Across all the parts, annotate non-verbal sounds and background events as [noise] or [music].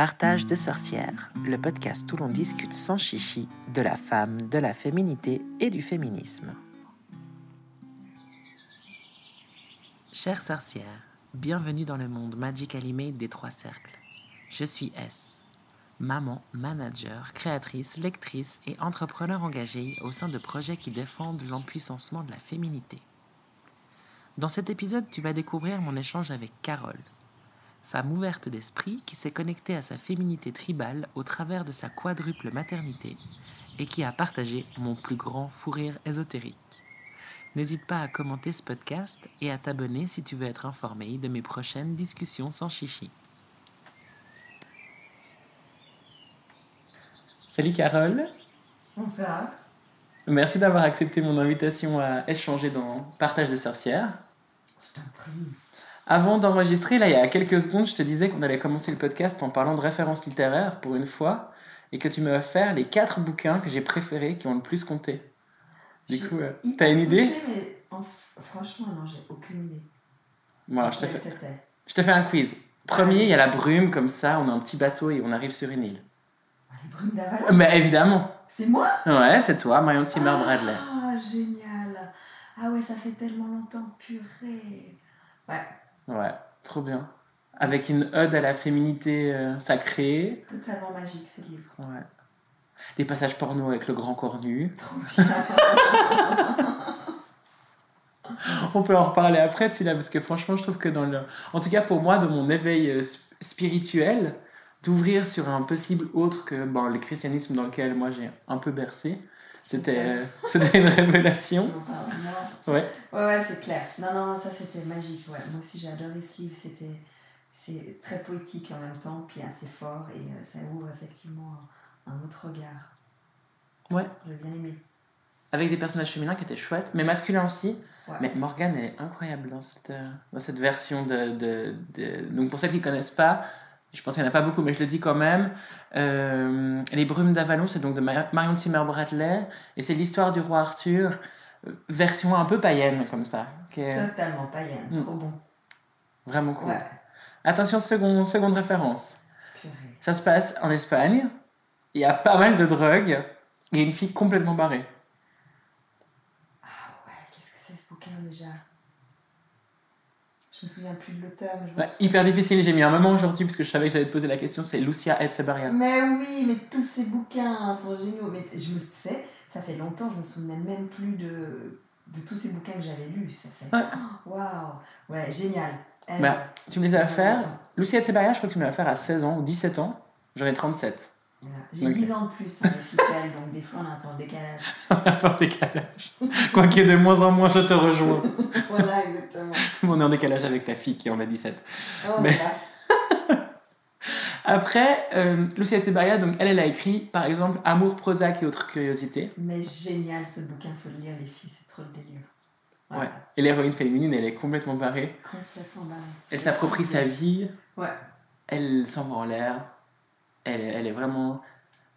Partage de sorcières, le podcast où l'on discute sans chichi de la femme, de la féminité et du féminisme. Chères sorcières, bienvenue dans le monde Magically Made des trois cercles. Je suis S, maman, manager, créatrice, lectrice et entrepreneur engagée au sein de projets qui défendent l'empuissancement de la féminité. Dans cet épisode, tu vas découvrir mon échange avec Carole, femme ouverte d'esprit qui s'est connectée à sa féminité tribale au travers de sa quadruple maternité et qui a partagé mon plus grand fou rire ésotérique. N'hésite pas à commenter ce podcast et à t'abonner si tu veux être informé de mes prochaines discussions sans chichi. Salut Carole. Bonsoir. Merci d'avoir accepté mon invitation à échanger dans Partage de sorcières. Je t'en prie. Avant d'enregistrer, là, il y a quelques secondes, je te disais qu'on allait commencer le podcast en parlant de références littéraires pour une fois, et que tu m'as offert les quatre bouquins que j'ai préférés, qui ont le plus compté. Du coup, euh, t'as une idée mais Franchement, non, j'ai aucune idée. Voilà, je te, je fais un quiz. Premier, il y a la brume, comme ça, on a un petit bateau et on arrive sur une île. Ah, les brumes d'Avalon Mais évidemment C'est moi? Ouais, c'est toi, Marion Timmer Bradley. Ah, génial Ah ouais, ça fait tellement longtemps, purée Ouais, Ouais, trop bien. Avec une ode à la féminité euh, sacrée. Totalement magique ce livre. Ouais. Des passages porno avec le grand corps nu. Trop bien. [laughs] On peut en reparler après, là parce que franchement, je trouve que dans le. En tout cas, pour moi, dans mon éveil euh, spirituel, d'ouvrir sur un possible autre que bon, le christianisme dans lequel moi j'ai un peu bercé, c'était, c'était une révélation. Ouais. Ouais, ouais, c'est clair. Non, non, ça c'était magique. Ouais. Moi aussi j'ai adoré ce livre. C'était, c'est très poétique en même temps, puis assez fort, et euh, ça ouvre effectivement un, autre regard. Ouais. J'ai bien aimé. Avec des personnages féminins qui étaient chouettes, mais masculins aussi. Mais Morgane, elle est incroyable dans cette, euh, dans cette version de, de, de... Donc pour celles qui ne connaissent pas, je pense qu'il n'y en a pas beaucoup, mais je le dis quand même. Euh, les Brumes d'Avalon, c'est donc de Marion Timmer Bradley, et c'est l'histoire du roi Arthur, euh, version un peu païenne comme ça. Totalement païenne, mm. trop bon. Vraiment cool. Attention, seconde, seconde référence. Ça se passe en Espagne, il y a pas mal de drogues, et une fille complètement barrée. Ah ouais, qu'est-ce que c'est ce bouquin déjà? Je me souviens plus de l'auteur. hyper difficile, j'ai mis un moment aujourd'hui parce que je savais que j'allais te poser la question, c'est Lucia Etzeberria. Mais oui, mais tous ces bouquins sont géniaux. Mais je me sais, ça fait longtemps, je me souvenais même plus de, de tous ces bouquins que j'avais lus. Ça fait. Waouh! Ouais, génial. bah, tu me les as faire. Lucia Etzeberria, je crois que tu me l'as faire à 16 ans ou 17 ans. J'en ai 37. J'ai 10 ans de plus, hein, donc des fois on a un peu de décalage. [laughs] on a un décalage. Quoi qu'il y ait de moins en moins, je te rejoins. [laughs] voilà, exactement. [laughs] on est en décalage avec ta fille qui en a 17. Oh, Mais... Après, euh, Lucia Etzebaria, donc elle, elle a écrit par exemple Amour, Prozac et autres curiosités. Mais génial ce bouquin, faut le lire les filles, c'est trop le délire. Ouais. Et l'héroïne féminine, elle est complètement barrée. Complètement barrée. Elle s'approprie sa vie. Ouais. Elle s'envoie en l'air elle, elle est vraiment,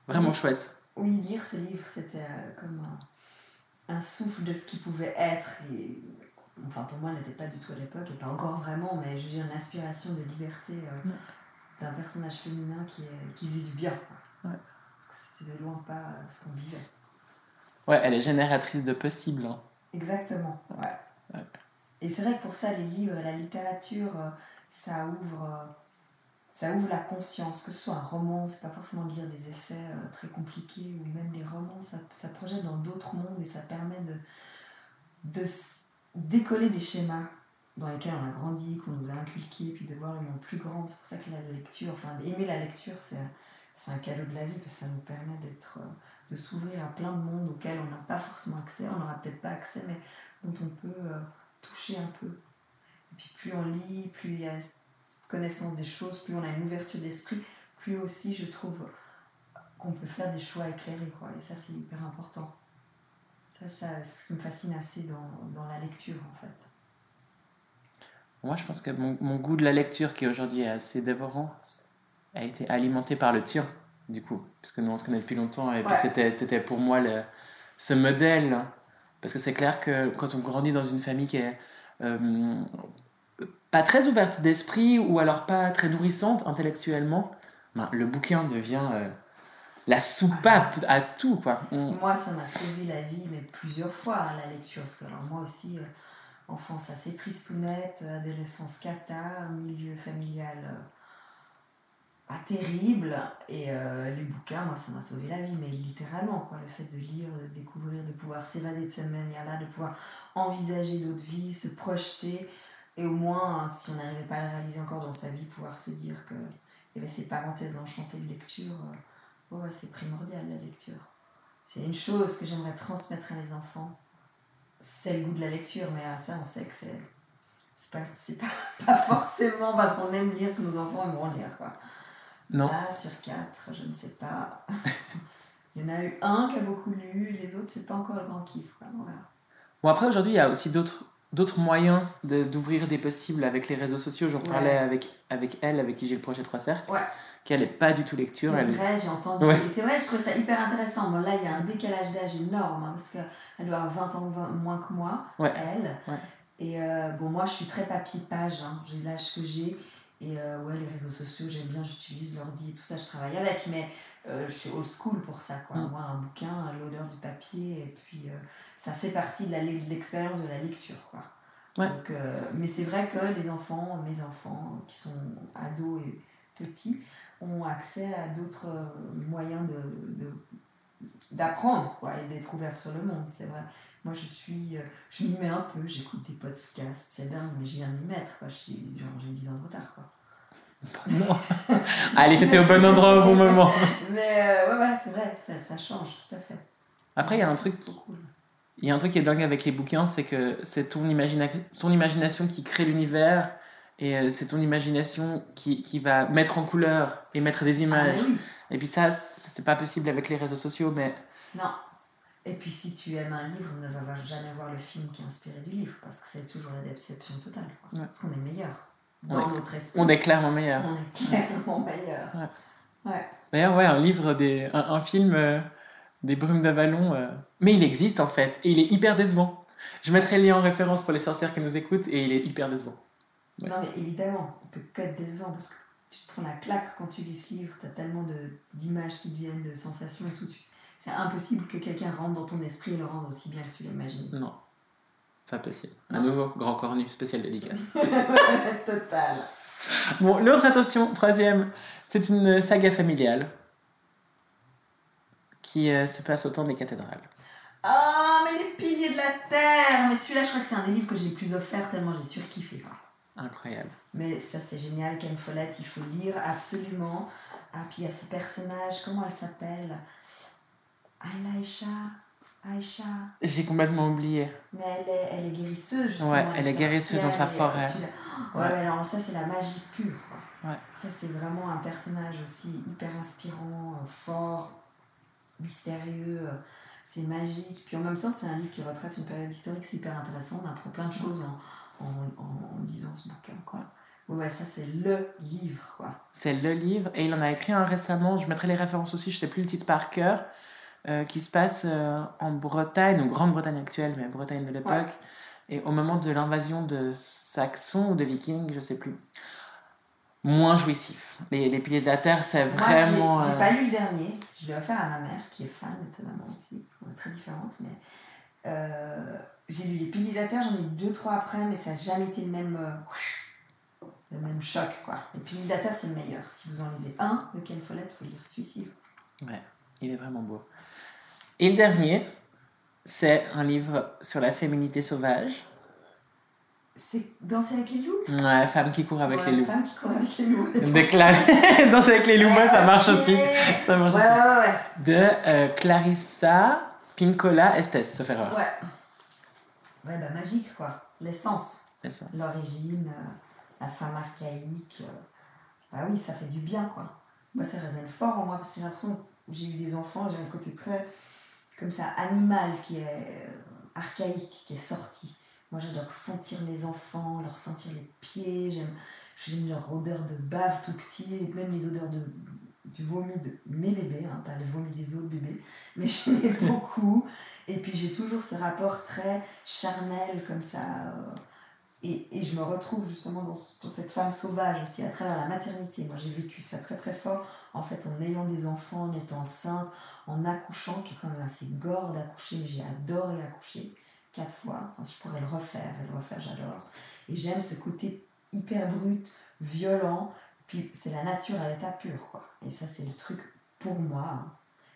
vraiment chouette. Oui, lire ce livre, c'était euh, comme un, souffle de ce qui pouvait être. Et, enfin, pour moi, elle n'était pas du tout à l'époque, et pas encore vraiment, mais j'ai une inspiration de liberté euh, d'un personnage féminin qui, qui faisait du bien. Ouais. C'était de loin pas euh, ce qu'on vivait. Ouais, elle est génératrice de possibles. Hein. Exactement, ouais. Et c'est vrai que pour ça, les livres, la littérature, ça ouvre ça ouvre la conscience, que ce soit un roman, c'est pas forcément lire des essais euh, très compliqués, ou même les romans, ça, ça projette dans d'autres mondes et ça permet de, de décoller des schémas dans lesquels on a grandi, qu'on nous a inculqués, puis de voir le monde plus grand. C'est pour ça que la lecture, enfin, aimer la lecture, c'est, c'est un cadeau de la vie, parce que ça nous permet d'être, euh, de s'ouvrir à plein de mondes auxquels on n'a pas forcément accès, on n'aura peut-être pas accès, mais dont on peut euh, toucher un peu. Et puis plus on lit, plus il y a connaissance des choses, plus on a une ouverture d'esprit, plus aussi je trouve qu'on peut faire des choix éclairés. Quoi. Et ça, c'est hyper important. Ça, ça ce qui me fascine assez dans, dans, la lecture, en fait. Moi, je pense que mon, mon goût de la lecture, qui aujourd'hui est assez dévorant, a été alimenté par le tien, du coup. Puisque nous, on se connaît depuis longtemps. Et puis, c'était pour moi le, ce modèle. Parce que c'est clair que quand on grandit dans une famille qui est euh, pas très ouverte d'esprit ou alors pas très nourrissante intellectuellement, ben, le bouquin devient euh, la soupape à tout. Quoi. Moi, ça m'a sauvé la vie, mais plusieurs fois, hein, la lecture. Parce que alors, moi aussi, euh, enfance assez tristounette, adolescence cata, milieu familial euh, pas terrible. Et les bouquins, moi, ça m'a sauvé la vie, mais littéralement. Quoi. Le fait de lire, de découvrir, de pouvoir s'évader de cette manière-là, de pouvoir envisager d'autres vies, se projeter. Et au moins, si on n'arrivait pas à le réaliser encore dans sa vie, pouvoir se dire qu'il y avait ces parenthèses enchantées de lecture, euh, ouais, c'est primordial la lecture. C'est une chose que j'aimerais transmettre à mes enfants. C'est le goût de la lecture, mais à ça, on sait que c'est. C'est pas, pas, [laughs] pas forcément parce qu'on aime lire que nos enfants aimeront lire. Quoi. Non. Là, sur quatre, je ne sais pas. [laughs] il y en a eu un qui a beaucoup lu, les autres, c'est pas encore le grand kiff. Quoi. Bon, après, aujourd'hui, il y a aussi d'autres d'autres moyens d'ouvrir des possibles avec les réseaux sociaux. J'en parlais avec, avec elle, avec qui j'ai le projet 3 cercles, ouais. qu'elle n'est pas du tout lecture. C'est vrai, j'ai entendu. Et c'est vrai, je trouve ça hyper intéressant. Bon, là, il y a un décalage d'âge énorme, hein, parce qu'elle doit avoir 20 ans moins que moi, elle. Et euh, bon, moi, je suis très papier-page, hein. j'ai l'âge que j'ai. Et euh, ouais, les réseaux sociaux, j'aime bien, j'utilise l'ordi et tout ça, je travaille avec. Mais euh, je suis old school pour ça. Quoi. Mm. Moi, un bouquin, l'odeur du papier, et puis euh, ça fait partie de l'expérience de, la lecture. Quoi. Donc, euh, mais c'est vrai que les enfants, mes enfants, qui sont ados et petits, ont accès à d'autres moyens de, d'apprendre quoi, et d'être ouverts sur le monde. C'est vrai. Moi, je suis, je m'y mets un peu, j'écoute des podcasts, c'est dingue, mais je viens de m'y mettre. Quoi. Je suis, genre, j'ai 10 ans de retard. Quoi. Non. [laughs] Allez, t'étais au bon endroit au bon moment. [laughs] Mais euh, ouais, ouais, c'est vrai, ça, ça, change tout à fait. Après, il y a un truc. Il y a un truc qui est dingue avec les bouquins, c'est que c'est ton, imagina... ton imagination qui crée l'univers et euh, c'est ton imagination qui, qui, va mettre en couleur et mettre des ah, images. Et puis ça, ça c'est pas possible avec les réseaux sociaux, mais. Non. Et puis si tu aimes un livre, ne va jamais voir le film qui est inspiré du livre, parce que c'est toujours la déception totale. Parce qu'on est meilleur dans notre esprit. On est clairement meilleur. On est clairement meilleur. Ouais. D'ailleurs, ouais, un livre, des, un, film euh, des Brumes d'Avalon, euh, mais il existe en fait, et il est hyper décevant. Je mettrai le lien en référence pour les sorcières qui nous écoutent, et il est hyper décevant. Non, mais évidemment, il peut que être décevant, parce que tu te prends la claque quand tu lis ce livre, tu as tellement d'images qui te viennent, de sensations et tout. C'est impossible que quelqu'un rentre dans ton esprit et le rende aussi bien que tu l'imagines. Non. Pas possible. Un nouveau grand cornu, spécial dédicace. [laughs] Total. Bon, l'autre attention, troisième, c'est une saga familiale qui euh, se passe au temps des cathédrales. Ah, mais les piliers de la terre Mais celui-là, je crois que c'est un des livres que j'ai le plus offert tellement j'ai surkiffé. Quoi. Incroyable. Mais ça, c'est génial. Ken Follett, il faut lire absolument. Ah, puis il y a ce personnage, comment elle s'appelle? Aisha Aïcha. J'ai complètement oublié. Mais elle est, elle est guérisseuse, justement. Ouais, elle, est guérisseuse dans sa forêt. Ouais, ouais. alors ça, c'est la magie pure. Ouais. Ça, c'est vraiment un personnage aussi hyper inspirant, euh, fort, mystérieux. Euh, c'est magique. Puis en même temps, c'est un livre qui retrace une période historique, c'est hyper intéressant. On apprend plein de choses en, en, en, lisant ce bouquin. Quoi. Ouais, ça c'est le livre. quoi. C'est le livre. Et il en a écrit un récemment. Je mettrai les références aussi, je sais plus le titre par cœur. Euh, qui se passe euh, en Bretagne, ou Grande-Bretagne actuelle, mais Bretagne de l'époque, et au moment de l'invasion de Saxons ou de Vikings, je sais plus. Moins jouissif. Les, les piliers de la terre, c'est vraiment. J'ai pas euh, lu le dernier, je l'ai offert à ma mère, qui est fan étonnamment aussi, est très différentes, mais j'ai lu les piliers de la terre, j'en ai eu deux, trois après, mais ça n'a jamais été le même. le même choc, quoi. Les piliers de la terre, c'est le meilleur. Si vous en lisez un de Ken Follett, il faut lire celui-ci. Ouais, il est vraiment beau. Et le dernier, c'est un livre sur la féminité sauvage. C'est Danser avec les loups? Ouais, Femme qui court avec les loups. Femme qui court avec les loups. [laughs] [laughs] Danser avec les loups, moi, ça marche aussi. Ça marche ouais, Ouais, ouais, De euh, Clarissa Pincola Estes, sauf erreur. Ouais. Ouais, bah magique, quoi. L'essence. L'origine, euh, la femme archaïque. Euh. Bah oui, ça fait du bien, quoi. Moi, ça résonne fort en moi, parce que j'ai l'impression que j'ai eu des enfants, j'ai un côté très comme ça, animal qui est euh, archaïque, qui est sorti. Moi, j'adore sentir mes enfants, leur sentir les pieds, j'aime, leur odeur de bave tout petit, et même les odeurs de, du vomi de mes bébés, hein, pas le vomi des autres bébés, mais j'aimais [laughs] beaucoup. Et puis j'ai toujours ce rapport très charnel comme ça, euh, Et, et, je me retrouve justement dans, dans, cette femme sauvage aussi à travers la maternité. Moi, j'ai vécu ça très très fort, en fait, en ayant des enfants, en étant enceinte, en accouchant, qui est quand même assez gore d'accoucher, mais j'ai adoré accoucher quatre fois. Enfin, je pourrais le refaire et le refaire, j'adore. Et j'aime ce côté hyper brut, violent, puis c'est la nature à l'état pur, quoi. Et ça, c'est le truc, pour moi, hein,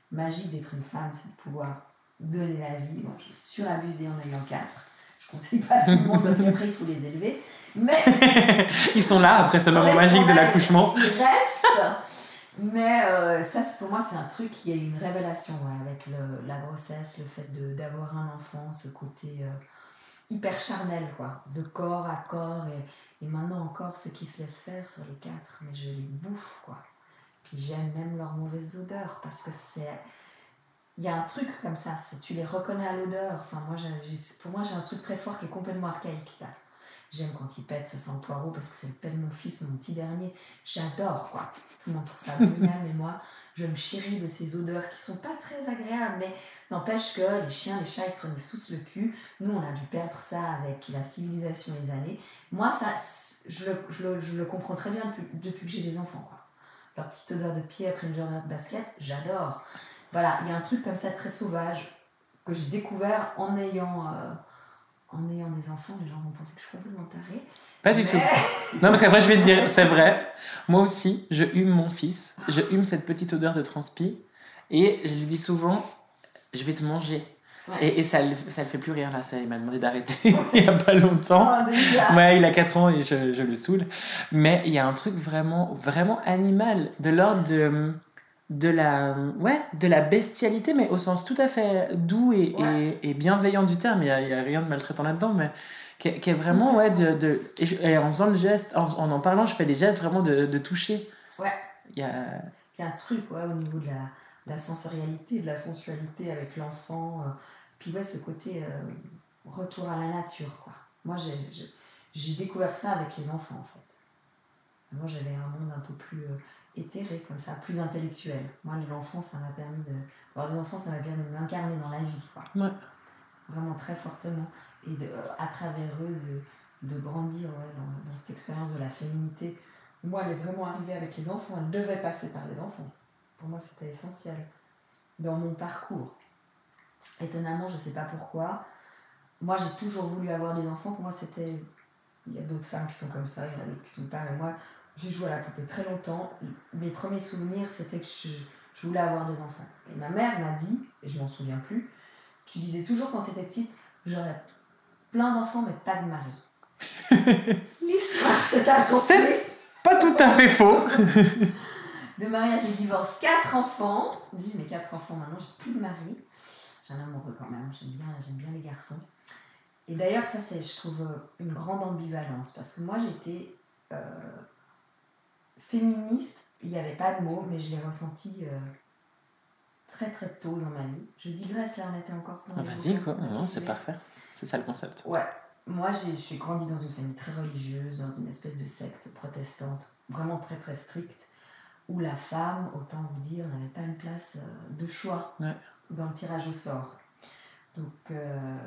magique d'être une femme, c'est de pouvoir donner la vie. Moi, j'ai surabusé en ayant quatre. Je conseille pas à tout le monde parce qu'après, il faut les élever. Mais... [laughs] ils sont là après ce moment magique de l'accouchement. Ils restent. Mais euh, ça, pour moi, c'est un truc qui a eu une révélation avec le, la grossesse, le fait d'avoir un enfant, ce côté euh, hyper charnel, quoi, de corps à corps. Et, et, maintenant encore, ceux qui se laissent faire sur les quatre, mais je les bouffe, quoi. Puis j'aime même leurs mauvaises odeurs parce que c'est il y a un truc comme ça, tu les reconnais à l'odeur. Enfin, moi, pour moi, j'ai un truc très fort qui est complètement archaïque là. J'aime quand il pète, ça sent le poireau parce que c'est le père mon fils, mon petit dernier. J'adore quoi. Tout le monde trouve ça abominable, mais moi, je me chéris de ces odeurs qui sont pas très agréables, mais n'empêche que les chiens, les chats, ils se renivent tous le cul. Nous, on a dû perdre ça avec la civilisation les années. Moi, ça, je le, comprends très bien depuis, depuis que j'ai des enfants quoi. Leur petite odeur de pied après une journée de basket, j'adore. Voilà, il y a un truc comme ça très sauvage que j'ai découvert en ayant, euh, en ayant des enfants. Les gens vont penser que je suis complètement tarée. Pas du tout. [laughs] Non, parce qu'après, je vais te dire, c'est vrai. Moi aussi, je hume mon fils. Je hume cette petite odeur de transpi. Et je lui dis souvent, je vais te manger. Et, et, ça ne ça le fait plus rire là, ça, il m'a demandé d'arrêter [laughs] il n'y a pas longtemps. Oh, ouais, il a 4 ans et je, je, le saoule. Mais il y a un truc vraiment, vraiment animal, de l'ordre de de la, ouais, de la bestialité, mais au sens tout à fait doux et, et, bienveillant du terme. Il n'y a, a, rien de maltraitant là-dedans, mais qui est, vraiment, ouais, de. de et, en faisant le geste, en, en, parlant, je fais des gestes vraiment de, de toucher. Ouais. Il y a... Il y a un truc, ouais, au niveau de la, la sensorialité, de la sensualité avec l'enfant. Euh, puis, ouais, ce côté euh, retour à la nature, quoi. Moi, j'ai découvert ça avec les enfants, en fait. Moi, j'avais un monde un peu plus. Euh, éthéré comme ça, plus intellectuel. Moi, l'enfant, ça m'a permis de. Avoir des enfants, ça m'a permis de m'incarner dans la vie. Quoi. Vraiment très fortement. Et de, euh, à travers eux, de, de grandir ouais, dans, dans, cette expérience de la féminité. Moi, elle est vraiment arrivée avec les enfants. Elle devait passer par les enfants. Pour moi, c'était essentiel dans mon parcours. Étonnamment, je ne sais pas pourquoi. Moi, j'ai toujours voulu avoir des enfants. Pour moi, c'était. Il y a d'autres femmes qui sont comme ça, il y en a d'autres qui ne sont pas. Mais moi, j'ai joué à la poupée très longtemps. Mes premiers souvenirs, c'était que je, je, voulais avoir des enfants. Et ma mère m'a dit, et je m'en souviens plus, tu disais toujours quand tu étais petite, j'aurais plein d'enfants, mais pas de mari. [laughs] L'histoire s'est accomplie. Pas tout à fait faux. de mariage et divorce, quatre enfants. Dis, mais quatre enfants maintenant, j'ai plus de mari. J'ai un amoureux quand même, j'aime bien, j'aime bien les garçons. Et d'ailleurs, ça, c'est, je trouve, une grande ambivalence. Parce que moi, j'étais. Euh, féministe, il n'y avait pas de mots, mais je l'ai ressenti euh, très très tôt dans ma vie. Je digresse, là on était encore dans Vas-y, quoi, c'est parfait. C'est ça le concept. Ouais. Moi, j'ai grandi dans une famille très religieuse, dans une espèce de secte protestante, vraiment très très stricte, où la femme, autant vous dire, n'avait pas une place euh, de choix dans le tirage au sort. Donc, euh,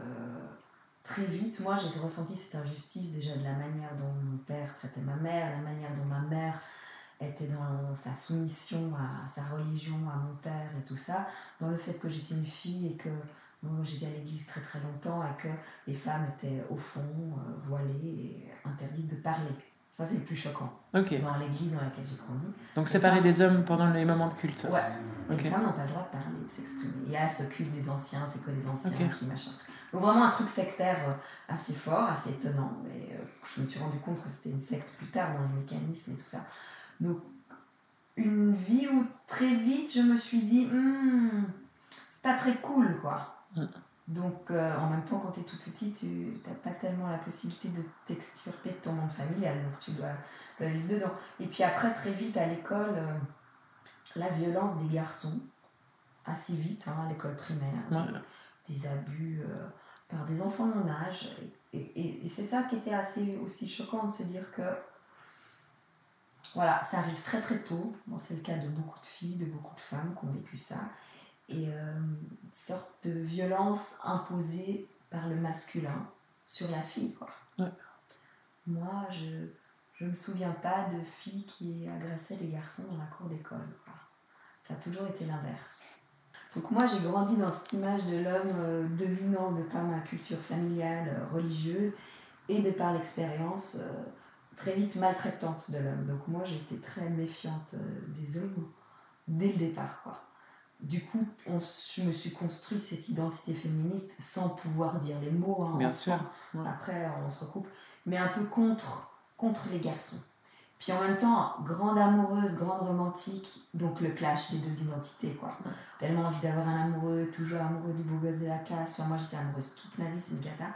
très vite, moi, j'ai ressenti cette injustice déjà de la manière dont mon père traitait ma mère, la manière dont ma mère était dans sa soumission à sa religion, à mon père et tout ça, dans le fait que j'étais une fille et que moi j'étais à l'église très très longtemps et que les femmes étaient au fond euh, voilées et interdites de parler. Ça c'est le plus choquant. Dans l'église dans laquelle j'ai grandi. Donc séparer des hommes pendant les moments de culte. Ouais. Les femmes n'ont pas le droit de parler, de s'exprimer. Il y a ce culte des anciens, c'est que les anciens qui machin. Donc vraiment un truc sectaire euh, assez fort, assez étonnant. Et euh, je me suis rendu compte que c'était une secte plus tard dans les mécanismes et tout ça. Donc, une vie où très vite je me suis dit, hmm, c'est pas très cool, quoi. Mm. Donc, euh, en même temps, quand tu es tout petit, tu n'as pas tellement la possibilité de t'extirper de ton monde familial, donc tu dois, vivre dedans. Et puis après, très vite à l'école, euh, la violence des garçons, assez vite, hein, à l'école primaire, des, abus euh, par des enfants de mon âge. et c'est ça qui était assez aussi choquant de se dire que voilà, ça arrive très très tôt. Bon, c'est le cas de beaucoup de filles, de beaucoup de femmes qui ont vécu ça. Et euh, une sorte de violence imposée par le masculin sur la fille. Quoi. moi, je ne me souviens pas de filles qui agressaient les garçons dans la cour d'école. Ça a toujours été l'inverse. Donc moi, j'ai grandi dans cette image de l'homme euh, dominant de par ma culture familiale, euh, religieuse, et de par l'expérience euh, très vite maltraitante de l'homme. Donc moi, j'étais très méfiante des hommes dès le départ. Quoi. Du coup, on, je me suis construit cette identité féministe sans pouvoir dire les mots. Hein, Bien sûr. Après, on se recoupe. Mais un peu contre, contre les garçons. Puis en même temps, grande amoureuse, grande romantique, donc le clash des deux identités, quoi. Tellement envie d'avoir un amoureux, toujours amoureux du beau gosse de la classe. Enfin, moi, j'étais amoureuse toute ma vie, c'est une cata.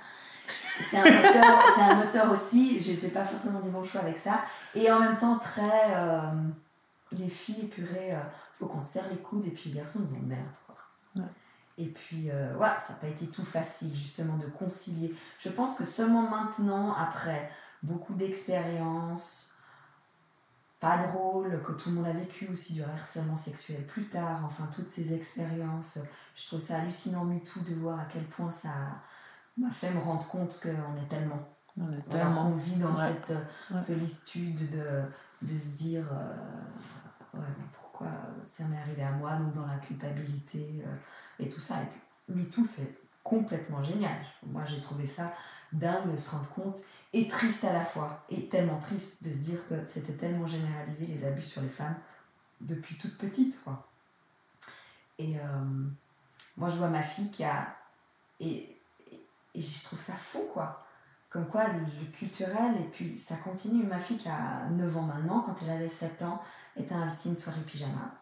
C'est un moteur, c'est un moteur aussi, j'ai fait pas forcément des bons choix avec ça. Et en même temps, très. Euh, les filles purées, il euh, faut qu'on serre les coudes, et puis les garçons, ils vont merde, quoi. Et puis, euh, ouais, ça n'a pas été tout facile, justement, de concilier. Je pense que seulement maintenant, après beaucoup d'expérience, pas drôle, que tout le monde a vécu aussi du harcèlement sexuel plus tard, enfin toutes ces expériences. Je trouve ça hallucinant, MeToo, de voir à quel point ça m'a fait me rendre compte qu'on est tellement. On est tellement. On vit dans cette solitude de, de se dire euh, ouais, mais pourquoi ça m'est arrivé à moi, donc dans la culpabilité euh, et tout ça. Et puis, MeToo, c'est complètement génial. Moi, j'ai trouvé ça dingue de se rendre compte et triste à la fois. Et tellement triste de se dire que c'était tellement généralisé les abus sur les femmes depuis toute petite. Quoi. Et euh, moi, je vois ma fille qui a. Et, et, je trouve ça fou, quoi. Comme quoi, le culturel, et puis ça continue. Ma fille qui a 9 ans maintenant, quand elle avait 7 ans, était invitée à une soirée pyjama.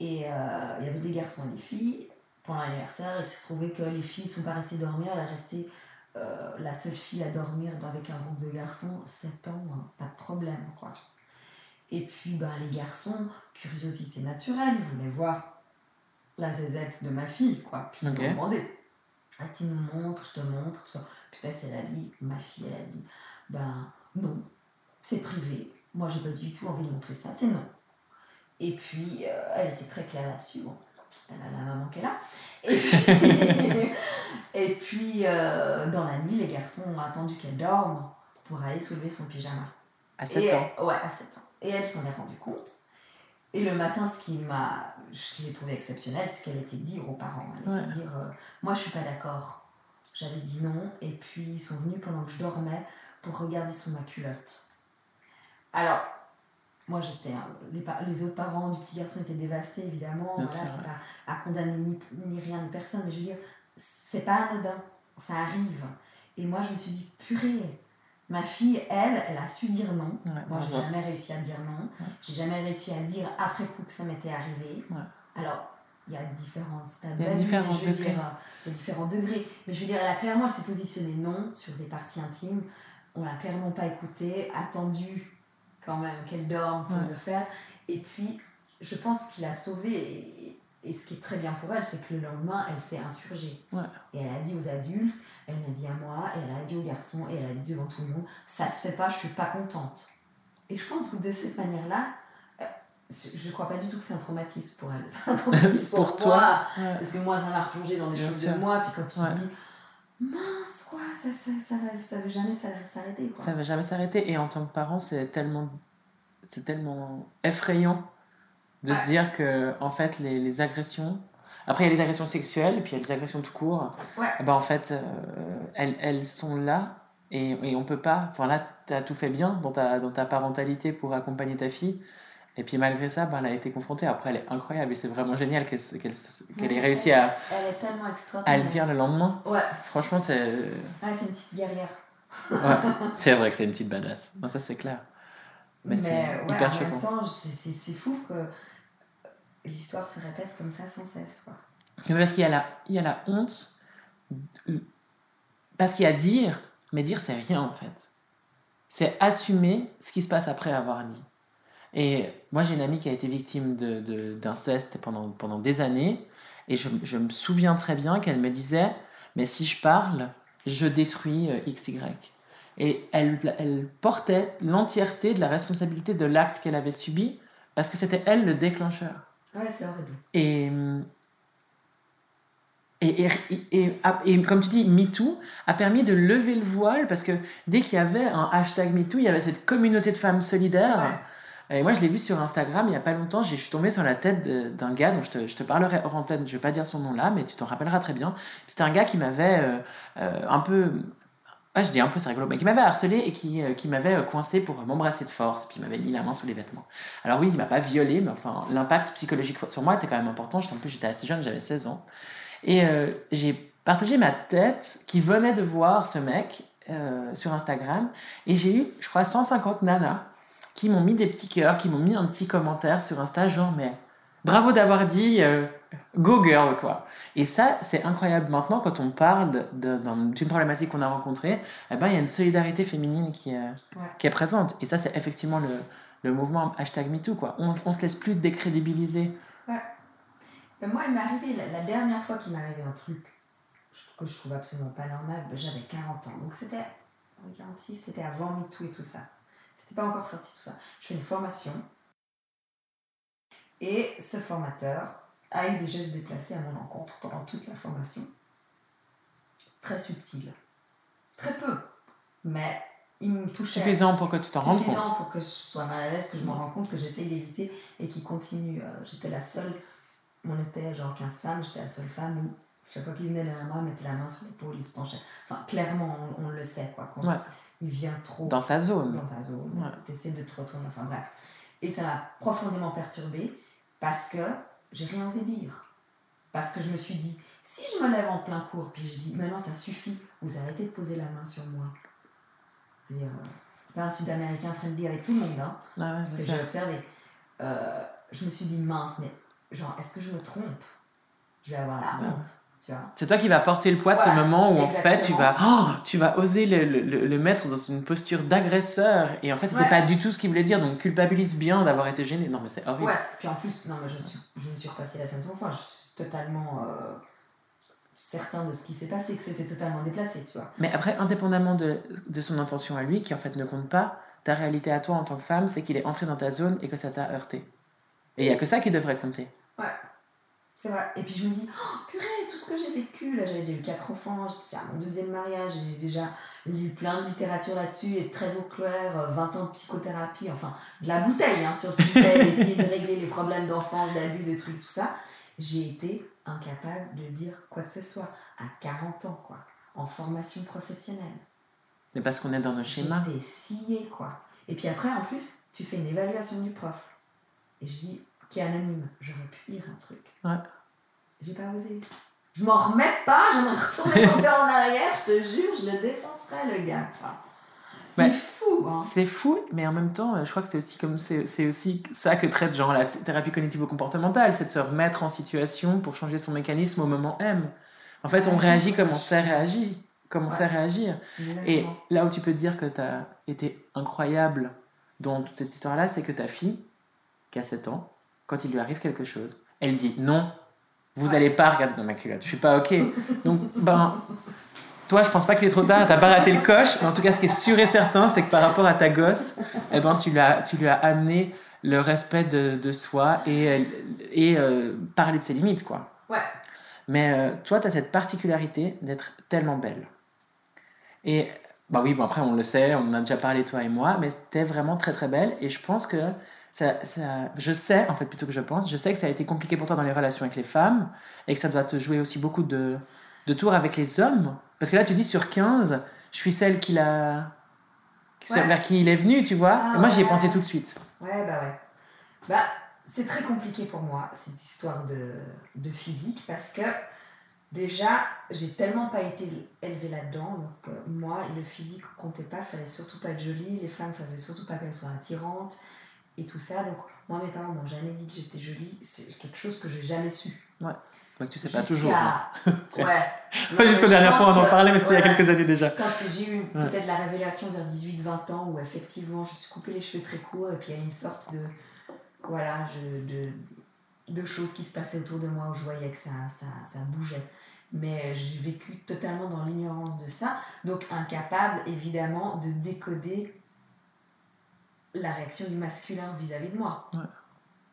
Et euh, il y avait des garçons et des filles. Pendant l'anniversaire, il s'est trouvé que les filles ne sont pas restées dormir, elle est restée euh, la seule fille à dormir avec un groupe de garçons, 7 ans, hein, pas de problème, quoi. Et puis, ben, les garçons, curiosité naturelle, ils voulaient voir la zézette de ma fille, quoi. Puis ils m'ont demandé, ah, tu nous montres, je te montre, tout ça. Putain, elle a dit, ma fille, elle a dit, ben non, c'est privé. Moi, j'ai pas du tout envie de montrer ça, c'est non. Et puis, euh, elle était très claire là-dessus. La maman qu'elle a. [laughs] Et puis, [laughs] et puis euh, dans la nuit, les garçons ont attendu qu'elle dorme pour aller soulever son pyjama. À 7 ans Ouais, à 7 ans. Et elle s'en est rendue compte. Et le matin, ce qui m'a, je l'ai trouvé exceptionnel, c'est qu'elle était dire aux parents. Elle était dire, euh, moi je suis pas d'accord. J'avais dit non, et puis ils sont venus pendant que je dormais pour regarder sous ma culotte. Alors, moi j'étais les, les, autres parents du petit garçon étaient dévastés évidemment. Voilà c'est pas à condamner ni, ni, rien ni personne mais je veux dire c'est pas anodin. Ça arrive. Et moi je me suis dit purée ma fille elle elle a su dire non. Moi j'ai jamais réussi à dire non. J'ai jamais réussi à dire après coup que ça m'était arrivé. Alors il y a différents stades il y a différents degrés. dire, il y a différents degrés. Mais je veux dire elle a clairement elle s'est positionnée non sur des parties intimes. On l'a clairement pas écouté attendu quand même qu'elle dorme pour le faire. Et puis, je pense qu'il a sauvé. Et, ce qui est très bien pour elle, c'est que le lendemain, elle s'est insurgée. Et elle a dit aux adultes, elle m'a dit à moi, et elle a dit aux garçons, et elle a dit devant tout le monde, ça se fait pas, je suis pas contente. Et je pense que de cette manière-là, euh, je ne crois pas du tout que c'est un traumatisme pour elle. [laughs] C'est un traumatisme [laughs] pour, toi. Parce que moi, ça m'a replongé dans des choses de moi. Puis quand tu dis, mince, quoi, ça, ça, ça, va, ça va jamais s'arrêter. Ça va jamais s'arrêter. Et en tant que parent, c'est tellement, c'est tellement effrayant de se dire que, en fait, les, les, agressions. Après, il y a les agressions sexuelles, et puis il y a les agressions tout court. Ouais. Eh ben, en fait, euh, elles, elles, sont là, et, et on peut pas. Enfin, là, tu as tout fait bien dans ta, dans ta parentalité pour accompagner ta fille. Et puis malgré ça, ben, elle a été confrontée. Après, elle est incroyable et c'est vraiment génial qu'elle qu'elle ait réussi à, elle est tellement à le dire le lendemain. Ouais. Franchement, c'est. Ouais, c'est une petite guerrière. ouais, c'est vrai que c'est une petite badass. Non, ça, c'est clair. Mais, c'est ouais, hyper en même temps, c'est fou que l'histoire se répète comme ça sans cesse. Quoi. parce qu'il y, a la, il y a la honte. Parce qu'il y a dire, mais dire, c'est rien en fait. C'est assumer ce qui se passe après avoir dit. Et moi, j'ai une amie qui a été victime d'inceste de, pendant, pendant des années. Et je, je me souviens très bien qu'elle me disait, mais si je parle, je détruis euh, XY. Et elle, elle portait l'entièreté de la responsabilité de l'acte qu'elle avait subi parce que c'était elle le déclencheur. Ouais, c'est horrible. Et, Et, et, et, comme tu dis, MeToo a permis de lever le voile parce que dès qu'il y avait un hashtag MeToo, il y avait cette communauté de femmes solidaires. Et moi, je l'ai vu sur Instagram il n'y a pas longtemps. Je suis tombée sur la tête d'un gars dont je te, parlerai hors antenne. Je ne vais pas dire son nom là, mais tu t'en rappelleras très bien. C'était un gars qui m'avait euh, euh, un peu. je dis un peu, c'est rigolo, mais qui m'avait harcelé et qui, euh, qui m'avait coincé pour m'embrasser de force, puis il m'avait mis la main sous les vêtements. Alors oui, il m'a pas violé, mais enfin, l'impact psychologique sur moi était quand même important. En plus, j'étais assez jeune, j'avais 16 ans. Et j'ai partagé ma tête qui venait de voir ce mec sur Instagram, et j'ai eu, je crois, 150 nanas qui m'ont mis des petits cœurs, qui m'ont mis un petit commentaire sur Insta, genre, mais bravo d'avoir dit euh, go girl, quoi. Et ça, c'est incroyable. Maintenant, quand on parle d'une problématique qu'on a rencontrée, eh ben, il y a une solidarité féminine qui est, qui est présente. Et ça, c'est effectivement le, le, mouvement hashtag MeToo, quoi. On, on se laisse plus décrédibiliser. Ouais. Ben, moi, il m'est arrivé, la, dernière fois qu'il m'est arrivé un truc que je trouve absolument pas normal, ben, j'avais 40 ans. Donc c'était, 46, c'était avant MeToo et tout ça. C'était pas encore sorti tout ça. Je fais une formation. Et ce formateur a eu des gestes déplacés à mon encontre pendant toute la formation. Très subtil. Très peu. Mais il me touchait. Suffisant pour que tu t'en rendes compte. Suffisant pour que je sois mal à l'aise, que je me rende compte, que j'essaye d'éviter et qui continue. Euh, j'étais la seule. On était genre 15 femmes, j'étais la seule femme où chaque fois qu'il venait derrière moi, il mettait la main sur l'épaule, il se penchait. Enfin, clairement, on, le sait, quoi. Quand, il vient trop. Dans sa zone. Dans ta zone. Tu essaies de te retourner. Enfin bref. Et ça m'a profondément perturbée parce que j'ai rien osé dire. Parce que je me suis dit, si je me lève en plein cours, puis je dis, maintenant ça suffit, vous arrêtez de poser la main sur moi. Veux c'était pas un sud-américain friendly avec tout le monde, hein, ah parce que j'ai observé. Euh, je me suis dit, mince, mais genre, est-ce que je me trompe? Je vais avoir la honte. C'est toi qui vas porter le poids de ce moment où en fait tu vas, oh, tu vas oser le, le, le, mettre dans une posture d'agresseur et en fait c'était pas du tout ce qu'il voulait dire donc culpabilise bien d'avoir été gêné. Non mais c'est horrible. Ouais, puis en plus, non mais je, suis, je me suis repassé la scène sans fin, je suis totalement euh, certain de ce qui s'est passé, que c'était totalement déplacé, tu vois. Mais après, indépendamment de, de son intention à lui, qui en fait ne compte pas, ta réalité à toi en tant que femme, c'est qu'il est entré dans ta zone et que ça t'a heurté. Et il y a que ça qui devrait compter. Ouais. C'est vrai. Et puis je me dis, oh, purée, tout ce que j'ai vécu, là j'avais déjà eu quatre enfants, j'étais à mon deuxième mariage, j'ai déjà lu plein de littérature là-dessus, et très au clair, 20 ans de psychothérapie, enfin de la bouteille hein, sur le sujet, [laughs] essayer de régler les problèmes d'enfance, d'abus, de trucs, tout ça. J'ai été incapable de dire quoi que ce soit à 40 ans, quoi, en formation professionnelle. Mais parce qu'on est dans nos schémas. J'étais sciée, quoi. Et puis après, en plus, tu fais une évaluation du prof. Et je dis, qui est anonyme. J'aurais pu dire un truc. Ouais. J'ai pas osé. Je m'en remets pas, j'aimerais retourner en arrière, je te jure, je le défoncerais le gars. C'est fou. Hein. C'est fou, mais en même temps, je crois que c'est aussi comme c'est aussi ça que traite genre la thérapie cognitivo-comportementale, c'est de se remettre en situation pour changer son mécanisme au moment M. En fait, on réagit comme on sait réagir, comme on sait réagir. Et là où tu peux te dire que tu as été incroyable dans toute cette histoire-là, c'est que ta fille, qui a 7 ans, quand il lui arrive quelque chose, elle dit non, vous n'allez pas regarder dans ma culotte, je suis pas ok. Donc, ben, toi, je pense pas qu'il est trop tard, t'as pas raté le coche, mais en tout cas, ce qui est sûr et certain, c'est que par rapport à ta gosse, eh ben, tu, lui as, tu lui as amené le respect de, de soi et, et euh, parler de ses limites, quoi. Ouais. Mais euh, toi, tu as cette particularité d'être tellement belle. Et, bah oui, bon, après, on le sait, on en a déjà parlé, toi et moi, mais c'était vraiment très très belle, et je pense que ça, je sais, en fait, plutôt que je pense, je sais que ça a été compliqué pour toi dans les relations avec les femmes et que ça doit te jouer aussi beaucoup de, de tours avec les hommes. Parce que là, tu dis sur 15, je suis celle qui l'a. vers qui il est venu, tu vois. Ah, moi, j'y ai pensé tout de suite. Ouais, bah ouais. Bah, c'est très compliqué pour moi, cette histoire de, de physique, parce que déjà, j'ai tellement pas été élevée là-dedans. Donc, euh, moi, le physique comptait pas, fallait surtout pas être jolie, les femmes faisaient surtout pas qu'elles soient attirantes et tout ça. Donc, moi, mes parents m'ont jamais dit que j'étais jolie. C'est quelque chose que j'ai jamais su. Ouais. Donc, tu sais pas toujours. Hein. [laughs] ouais. [laughs] Jusqu'aux dernières fois, on en parlait, mais c'était il y a quelques années déjà. Quand j'ai eu peut-être la révélation vers 18-20 ans, où effectivement, je suis coupé les cheveux très courts, et puis il y a une sorte de. Voilà, je, de, de choses qui se passaient autour de moi où je voyais que ça, ça, ça bougeait. Mais j'ai vécu totalement dans l'ignorance de ça, donc incapable évidemment de décoder la réaction du masculin vis-à-vis de moi.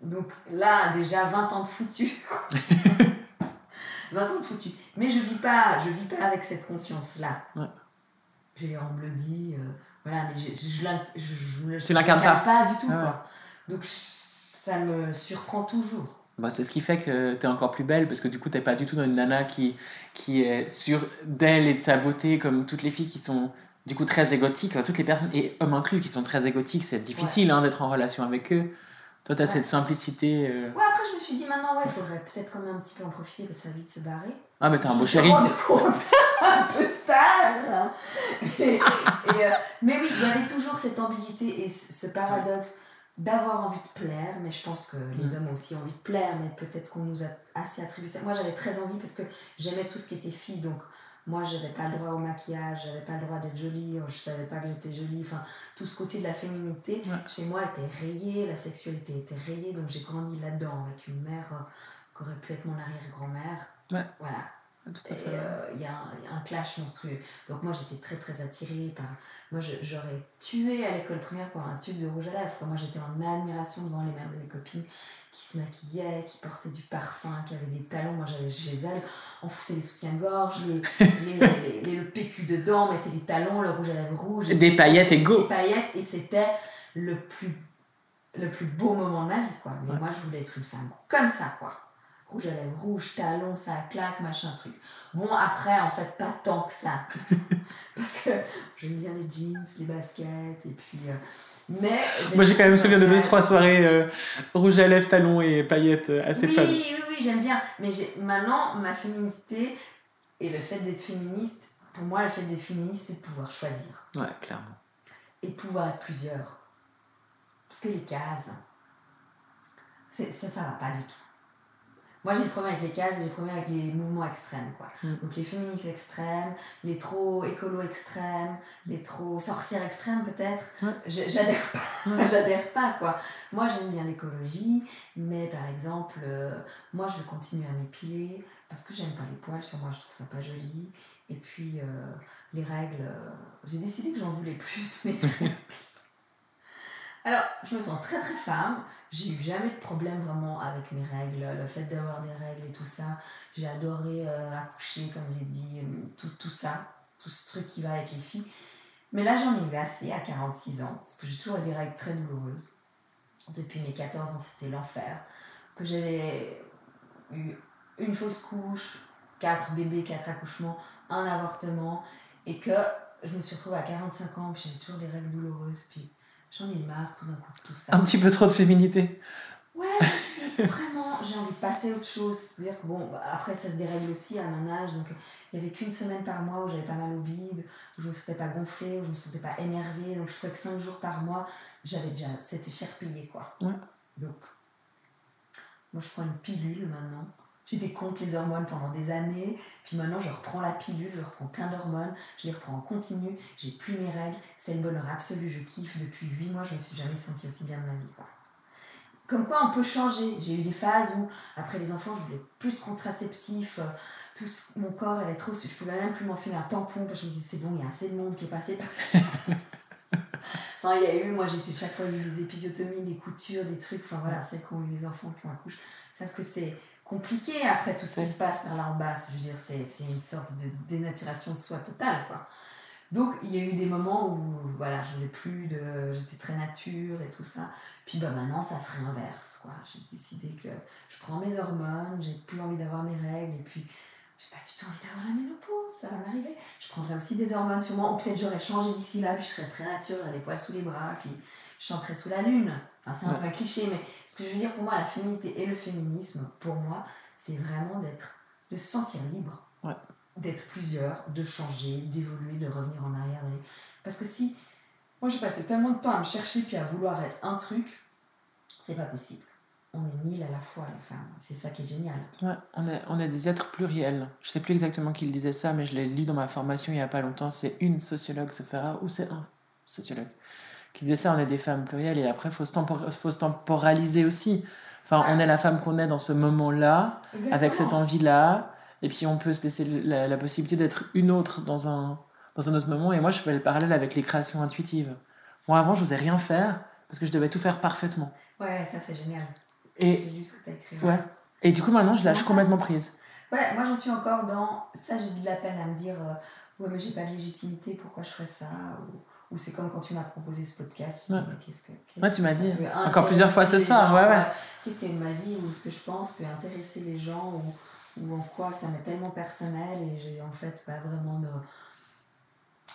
Donc là, déjà 20 ans de foutu. [laughs] 20 ans de foutu. Mais je vis pas, je vis pas avec cette conscience-là. Ouais. Je on me le dit, euh, voilà, mais je, je, je, l'in- je, je, je Tu l'incarnes pas. pas du tout, Ah ouais. quoi. Donc ça me surprend toujours. Bah, c'est ce qui fait que tu es encore plus belle parce que du coup t'es pas du tout dans une nana qui, qui est sûre d'elle et de sa beauté comme toutes les filles qui sont du coup très égotiques, toutes les personnes et hommes inclus qui sont très égotiques, c'est difficile hein, d'être en relation avec eux. Toi tu as Ouais. cette simplicité. euh. Ouais, après je me suis dit maintenant, ouais, il faudrait peut-être quand même un petit peu en profiter parce que ça va vite se barrer. Ah mais t'es un beau Je me chéri. rendu compte [laughs] un peu tard. Et- et, euh, mais oui, il y avait toujours cette ambiguïté et ce ce paradoxe d'avoir envie de plaire, mais je pense que les hommes ont aussi envie de plaire, mais peut-être qu'on nous a assez attribué ça. Moi, j'avais très envie parce que j'aimais tout ce qui était fille, donc moi, j'avais pas le droit au maquillage, j'avais pas le droit d'être jolie, je savais pas que j'étais jolie, enfin, tout ce côté de la féminité, Ouais. chez moi, était rayé, la sexualité était rayée, donc j'ai grandi là-dedans avec une mère euh, qui aurait pu être mon arrière-grand-mère. Ouais. Voilà. Euh, il y, a un- il y a un clash monstrueux. Donc moi j'étais très très attirée par... Moi j'aurais tué à l'école primaire pour un tube de rouge à lèvres. Moi j'étais en admiration devant les mères de mes copines qui se maquillaient, qui portaient du parfum, qui avaient des talons. Moi j'allais chez elles, on foutait les soutiens-gorge, les, [laughs] les, le PQ dedans, on mettait les talons, le rouge à lèvres rouge. et Des ça. paillettes et go. Des paillettes et c'était le plus, le plus beau moment de ma vie quoi. Mais Ouais. moi je voulais être une femme comme ça quoi rouge à lèvres rouge, talons, ça claque, machin truc. Bon, après, en fait, pas tant que ça. [laughs] Parce que j'aime bien les jeans, les baskets, et puis. euh, mais. Moi j'ai quand même souvenir de deux trois soirées euh, rouge à lèvres, talons et paillettes euh, assez oui, fun. Oui, oui, j'aime bien. Mais maintenant, ma féminité et le fait d'être féministe, pour moi, le fait d'être féministe, c'est de pouvoir choisir. Ouais, clairement. et de pouvoir être plusieurs. Parce que les cases, ça, ça va pas du tout. Moi, j'ai le problème avec les cases, j'ai le problème avec les mouvements extrêmes, quoi. Mm. Donc, les féministes extrêmes, les trop écolo extrêmes, les trop sorcières extrêmes, peut-être. Je- J'adhère pas, [laughs] j'adhère pas, quoi. Moi, j'aime bien l'écologie, mais par exemple, euh, moi, je veux continuer à m'épiler parce que j'aime pas les poils sur moi, je trouve ça pas joli. Et puis, euh, les règles, euh, j'ai décidé que j'en voulais plus de mes [laughs] règles. Alors, je me sens très très femme. J'ai eu jamais de problème vraiment avec mes règles, le fait d'avoir des règles et tout ça. J'ai adoré euh, accoucher, comme j'ai dit, euh, tout, tout ça, tout ce truc qui va avec les filles. Mais là, j'en ai eu assez à 46 ans, parce que j'ai toujours eu des règles très douloureuses. Depuis mes 14 ans, c'était l'enfer. Que j'avais eu une fausse couche, quatre bébés, quatre accouchements, un avortement, et que je me suis retrouvée à 45 ans, puis j'avais toujours des règles douloureuses, puis j'en ai marre tout d'un coup de tout ça. Un petit peu trop de féminité. Ouais, je me [laughs] vraiment, j'ai envie de passer à autre chose. C'est-à-dire que bon, bah, après, ça se dérègle aussi à mon âge. Donc, il n'y avait qu'une semaine par mois où j'avais pas mal au bide, où je ne me sentais pas gonflée, où je ne me sentais pas énervée. Donc, je trouvais que 5 jours par mois, j'avais déjà. C'était cher payé, quoi. Ouais. Donc, moi, je prends une pilule maintenant. J'étais contre les hormones pendant des années. Puis maintenant, je reprends la pilule, je reprends plein d'hormones, je les reprends en continu. J'ai plus mes règles. C'est le bonheur absolu. Je kiffe. Depuis 8 mois, je me suis jamais sentie aussi bien de ma vie, quoi. Comme quoi on peut changer. J'ai eu des phases où, après les enfants, je voulais plus de contraceptifs. euh, Tout ce- mon corps avait trop. Je pouvais même plus m'enfiler un tampon parce que je me disais, c'est bon, il y a assez de monde qui est passé par. [laughs] enfin, il y a eu, moi j'étais chaque fois, il y a eu des épisiotomies, des coutures, des trucs. Enfin voilà, celles qui ont eu des enfants qui ont accouché savent que c'est compliqué après tout ce qui se passe par là en bas. Je veux dire, c'est une sorte de dénaturation de soi totale, quoi. Donc il y a eu des moments où voilà, je voulais plus de. J'étais très nature et tout ça. Puis bah maintenant ça se réinverse quoi. J'ai décidé que je prends mes hormones, j'ai plus envie d'avoir mes règles et puis j'ai pas du tout envie d'avoir la ménopause, ça va m'arriver. Je prendrai aussi des hormones sur moi, ou peut-être j'aurais changé d'ici là, puis je serais très nature, j'aurais les poils sous les bras, puis je chanterais sous la lune. Enfin c'est un peu un cliché, mais ce que je veux dire pour moi, la féminité et le féminisme, pour moi, c'est vraiment d'être, de se sentir libre, Ouais. d'être plusieurs, de changer, d'évoluer, de revenir en arrière. Parce que si moi, j'ai passé tellement de temps à me chercher puis à vouloir être un truc, c'est pas possible. On est mille à la fois, les femmes. C'est ça qui est génial. Ouais, on est, on est des êtres pluriels. Je sais plus exactement qui le disait ça, mais je l'ai lu dans ma formation il y a pas longtemps. C'est une sociologue, se fera, ou c'est un sociologue? Qui disait ça. On est des femmes plurielles et après, faut se, tempor- faut se temporaliser aussi. Enfin, on est la femme qu'on est dans ce moment-là, avec cette envie-là, et puis on peut se laisser la, la possibilité d'être une autre dans un, dans un autre moment. Et moi, je fais le parallèle avec les créations intuitives. Moi, avant, je n'osais rien faire parce que je devais tout faire parfaitement. Ouais, ça c'est génial. Et J'ai lu ce que tu as écrit. Ouais. Et du coup, maintenant, je lâche complètement prise. Ouais, moi j'en suis encore dans. Ça, j'ai de la peine à me dire euh, Ouais, mais j'ai pas de légitimité, pourquoi je ferais ça Ou, ou c'est comme quand tu m'as proposé ce podcast. Ouais. qu'est-ce que. Ouais, tu que m'as dit. Encore plusieurs fois ce soir, les gens, ouais, ouais. Qu'est-ce qu'il y a de ma vie ou ce que je pense peut intéresser les gens ou, ou en quoi ça m'est tellement personnel et j'ai en fait pas vraiment de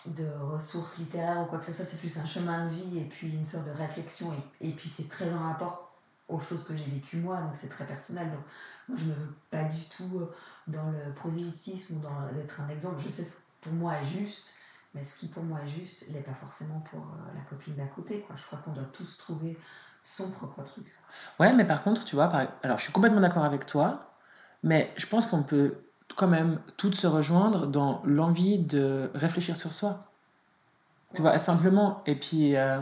de ressources littéraires ou quoi que ce soit, c'est plus un chemin de vie et puis une sorte de réflexion et, et puis c'est très en rapport aux choses que j'ai vécues moi, donc c'est très personnel. Donc moi je ne veux pas du tout euh, dans le prosélytisme ou dans d'être un exemple. Je sais ce qui pour moi est juste, mais ce qui pour moi est juste n'est pas forcément pour euh, la copine d'à côté. Quoi. Je crois qu'on doit tous trouver son propre truc. Ouais, mais par contre, tu vois, par- alors je suis complètement d'accord avec toi, mais je pense qu'on peut quand même toutes se rejoindre dans l'envie de réfléchir sur soi. Tu vois, simplement. Et puis, euh,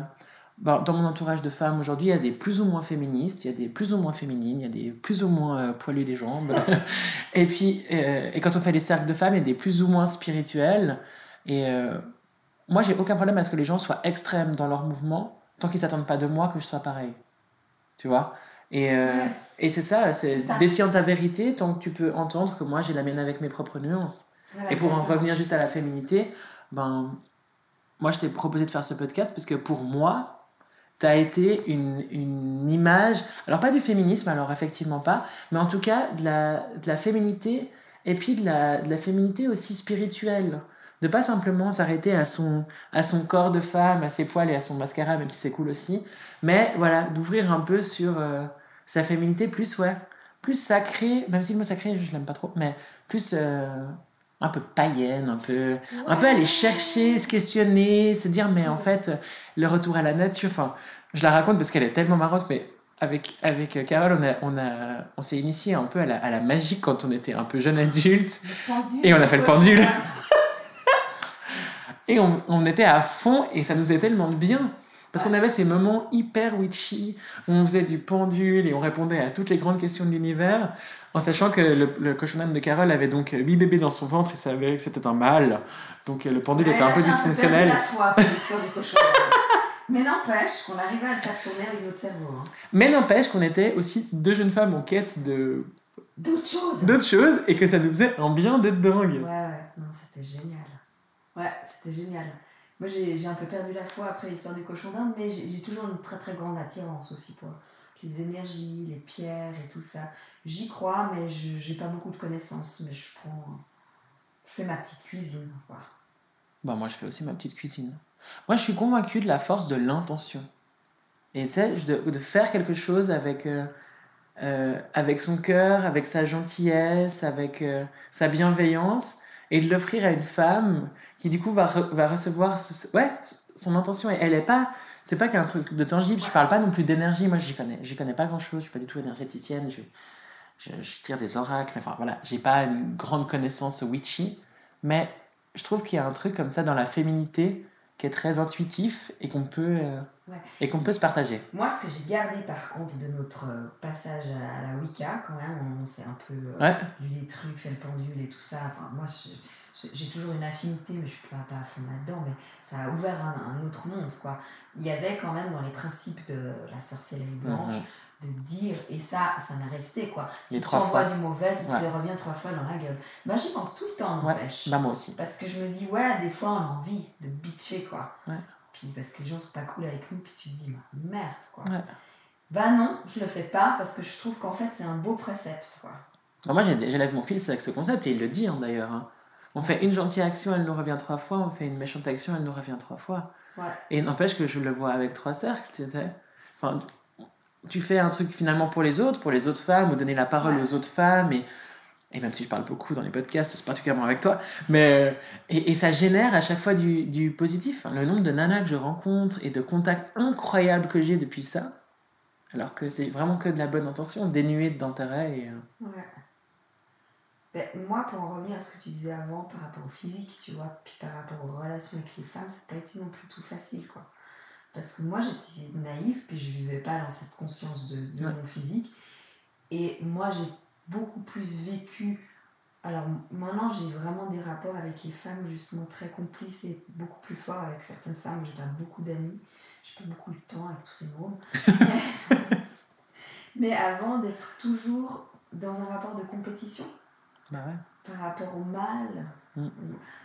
bah, dans mon entourage de femmes aujourd'hui, il y a des plus ou moins féministes, il y a des plus ou moins féminines, il y a des plus ou moins euh, poilus des jambes. [laughs] et puis, euh, et quand on fait les cercles de femmes, il y a des plus ou moins spirituels. Et euh, moi, j'ai aucun problème à ce que les gens soient extrêmes dans leur mouvement, tant qu'ils s'attendent pas de moi que je sois pareil. Tu vois? Et, euh, Ouais. et c'est ça, c'est détiens ta vérité tant que tu peux entendre que moi j'ai la mienne avec mes propres nuances. Voilà, Et pour en revenir juste à la féminité, ben, moi je t'ai proposé de faire ce podcast parce que pour moi, tu as été une, une image, alors pas du féminisme, alors effectivement pas, mais en tout cas de la, de la féminité et puis de la, de la féminité aussi spirituelle. De pas simplement s'arrêter à son, à son corps de femme, à ses poils et à son mascara, même si c'est cool aussi, mais voilà, d'ouvrir un peu sur euh, sa féminité plus, ouais, plus sacrée, même si le mot sacré, je l'aime pas trop, mais plus euh, un peu païenne, un peu, un peu aller chercher, se questionner, se dire, mais en fait, le retour à la nature, enfin, je la raconte parce qu'elle est tellement marrante, mais avec, avec euh, Carole, on, a, on, a, on s'est initié un peu à la, à la magie quand on était un peu jeune adulte. Et on a fait le pendule. [laughs] Et on, on était à fond et ça nous faisait tellement de bien. Parce qu'on avait ces moments hyper witchy où on faisait du pendule et on répondait à toutes les grandes questions de l'univers en sachant que le, le de Carole avait donc huit bébés dans son ventre et ça avait que c'était un mâle. Donc le pendule Ouais, était un peu dysfonctionnel. la foi. Mais n'empêche qu'on arrivait à le faire tourner avec notre cerveau. hein. Mais n'empêche qu'on était aussi deux jeunes femmes en quête de D'autres choses. d'autres choses et que ça nous faisait un bien d'être dingue. Ouais, ouais, non, c'était génial. Ouais, c'était génial. Moi, j'ai un peu perdu la foi après l'histoire du cochon d'Inde, mais j'ai toujours une très très grande attirance aussi pour les énergies, les pierres et tout ça. J'y crois, mais je j'ai pas beaucoup de connaissances. Mais je prends. Fais ma petite cuisine, quoi. Bah, moi, je fais aussi ma petite cuisine. Moi, je suis convaincu de la force de l'intention. Et tu sais, de, de faire quelque chose avec, euh, euh, avec son cœur, avec sa gentillesse, avec euh, sa bienveillance, et de l'offrir à une femme qui, du coup, va, va recevoir ce- ouais, son intention. Elle est pas. C'est pas qu'un truc de tangible. Je parle pas non plus d'énergie. Moi, j'y connais, connais pas grand chose. Je suis pas du tout énergéticienne. Je, je, je tire des oracles. Enfin, voilà. J'ai pas une grande connaissance witchy. Mais je trouve qu'il y a un truc comme ça dans la féminité qui est très intuitif et qu'on peut, euh, Ouais. et qu'on peut se partager. Moi, ce que j'ai gardé par contre de notre euh, passage à, la Wicca, quand même, on s'est un peu euh, Ouais. lu les trucs, fait le pendule et tout ça. Enfin, moi, j'ai toujours une affinité, mais je suis pas, pas à fond là-dedans, mais ça a ouvert un, un autre monde, quoi. Il y avait quand même dans les principes de la sorcellerie blanche. De dire, et ça, ça m'est resté, quoi. Les Si tu t'envoies du mauvais, il te Ouais. revient trois fois dans la gueule. Moi, j'y pense tout le temps, Ouais. n'empêche. Bah, moi aussi. Parce que je me dis, ouais, des fois, on a envie de bitcher, quoi. Ouais. Puis parce que les gens sont pas cool avec nous, puis tu te dis, bah, merde, quoi. Ouais. Bah non, je le fais pas parce que je trouve qu'en fait, c'est un beau précepte, quoi. Bah, moi, j'élève mon fils avec ce concept et il le dit hein, d'ailleurs. hein. On fait une gentille action, elle nous revient trois fois. On fait une méchante action, elle nous revient trois fois. Ouais. Et n'empêche que je le vois avec trois cercles, tu sais. Enfin, tu fais un truc finalement pour les autres, pour les autres femmes, ou donner la parole Ouais. aux autres femmes. Et, et même si je parle beaucoup dans les podcasts, c'est particulièrement avec toi. Mais, euh, et, et ça génère à chaque fois du, du positif. Le nombre de nanas que je rencontre et de contacts incroyables que j'ai depuis ça. Alors que c'est vraiment que de la bonne intention, dénué d'intérêt. Et, euh, Ouais. Ben, moi, pour en revenir à ce que tu disais avant par rapport au physique, tu vois, puis par rapport aux relations avec les femmes, ça n'a pas été non plus tout facile, quoi. Parce que moi, j'étais naïve, puis je vivais pas dans cette conscience de, de Ouais. mon physique. Et moi, j'ai beaucoup plus vécu. Alors maintenant, j'ai vraiment des rapports avec les femmes, justement, très complices et beaucoup plus forts avec certaines femmes. J'ai pas beaucoup d'amis, j'ai pas beaucoup le temps avec tous ces mômes. [laughs] [laughs] Mais avant d'être toujours dans un rapport de compétition. Bah ouais. par rapport au mal. Mm.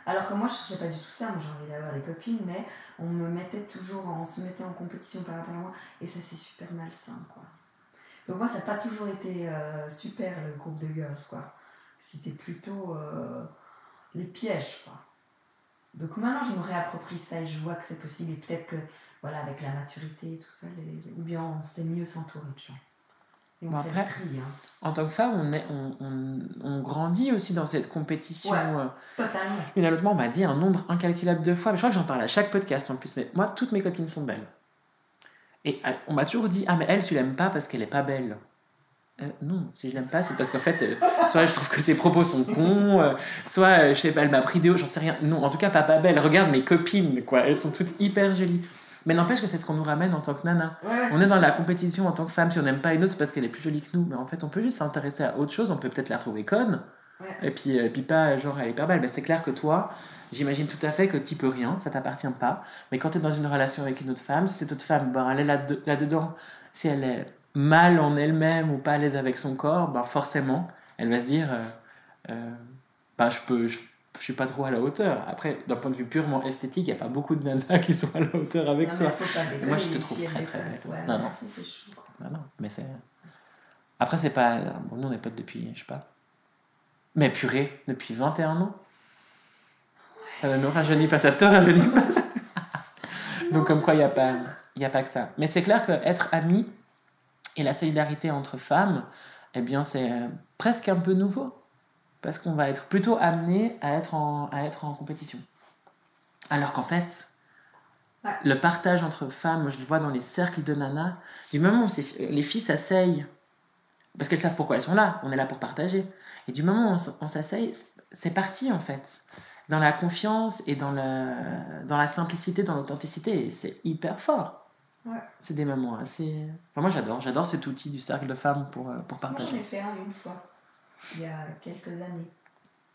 Alors que moi, je cherchais pas du tout ça. Moi, j'ai envie d'avoir les copines, mais on me mettait toujours, on se mettait en compétition par rapport à moi, et ça, c'est super malsain, quoi. Donc moi, ça n'a pas toujours été euh, super le groupe de girls, quoi. C'était plutôt euh, les pièges, quoi. Donc maintenant, je me réapproprie ça et je vois que c'est possible. Et peut-être que, voilà, avec la maturité et tout ça, ou bien on sait mieux s'entourer de gens. Bon, après, tri, hein. En tant que femme, on, est, on, on, on grandit aussi dans cette compétition. Ouais. euh, Totalement. Une à l'autre, on m'a dit un nombre incalculable de fois. Mais je crois que j'en parle à chaque podcast en plus. Mais moi, toutes mes copines sont belles. Et euh, on m'a toujours dit Ah, mais elle, tu l'aimes pas parce qu'elle est pas belle. Euh, non, si je l'aime pas, c'est parce qu'en fait, euh, soit je trouve que ses propos sont cons, euh, soit, je sais pas, elle m'a pris des hauts, j'en sais rien. Non, en tout cas, pas pas belle. Regarde mes copines, quoi. Elles sont toutes hyper jolies. Mais n'empêche que c'est ce qu'on nous ramène en tant que nana. Ouais, On est dans la compétition en tant que femme. Si on n'aime pas une autre, c'est parce qu'elle est plus jolie que nous. Mais en fait, on peut juste s'intéresser à autre chose. On peut peut-être la trouver conne. Ouais. Et puis, et puis pas, genre, elle est hyper belle. Mais c'est clair que toi, j'imagine tout à fait que tu peux rien, ça t'appartient pas. Mais quand tu es dans une relation avec une autre femme, si cette autre femme, ben, elle est là- là-dedans, si elle est mal en elle-même ou pas à l'aise avec son corps, ben, forcément, elle va se dire euh, euh, ben, je peux. Je, je suis pas trop à la hauteur. Après, d'un point de vue purement esthétique, il n'y a pas beaucoup de nanas qui sont à la hauteur avec Non, toi. moi, je te trouve très, très belle. Ouais, Non, non. Non, non, mais c'est. Après, c'est pas. Bon, nous, on est potes depuis, je sais pas. Mais purée, depuis 21 ans. Ça ne nous rajeunit pas, ça te rajeunit pas. [laughs] Non, Donc, comme quoi, il n'y a, pas- y a pas que ça. Mais c'est clair qu'être ami et la solidarité entre femmes, eh bien, c'est presque un peu nouveau. Parce qu'on va être plutôt amené à être en, à être en compétition. Alors qu'en fait, Ouais. le partage entre femmes, je le vois dans les cercles de nanas, du moment où les filles s'asseyent, parce qu'elles savent pourquoi elles sont là, on est là pour partager. Et du moment où on s'asseye, c'est parti en fait. Dans la confiance et dans la, dans la simplicité, dans l'authenticité, c'est hyper fort. Ouais. C'est des moments assez. Enfin, moi j'adore, j'adore cet outil du cercle de femmes pour, euh, pour Moi, j'en partager. ai fait un une fois, il y a quelques années.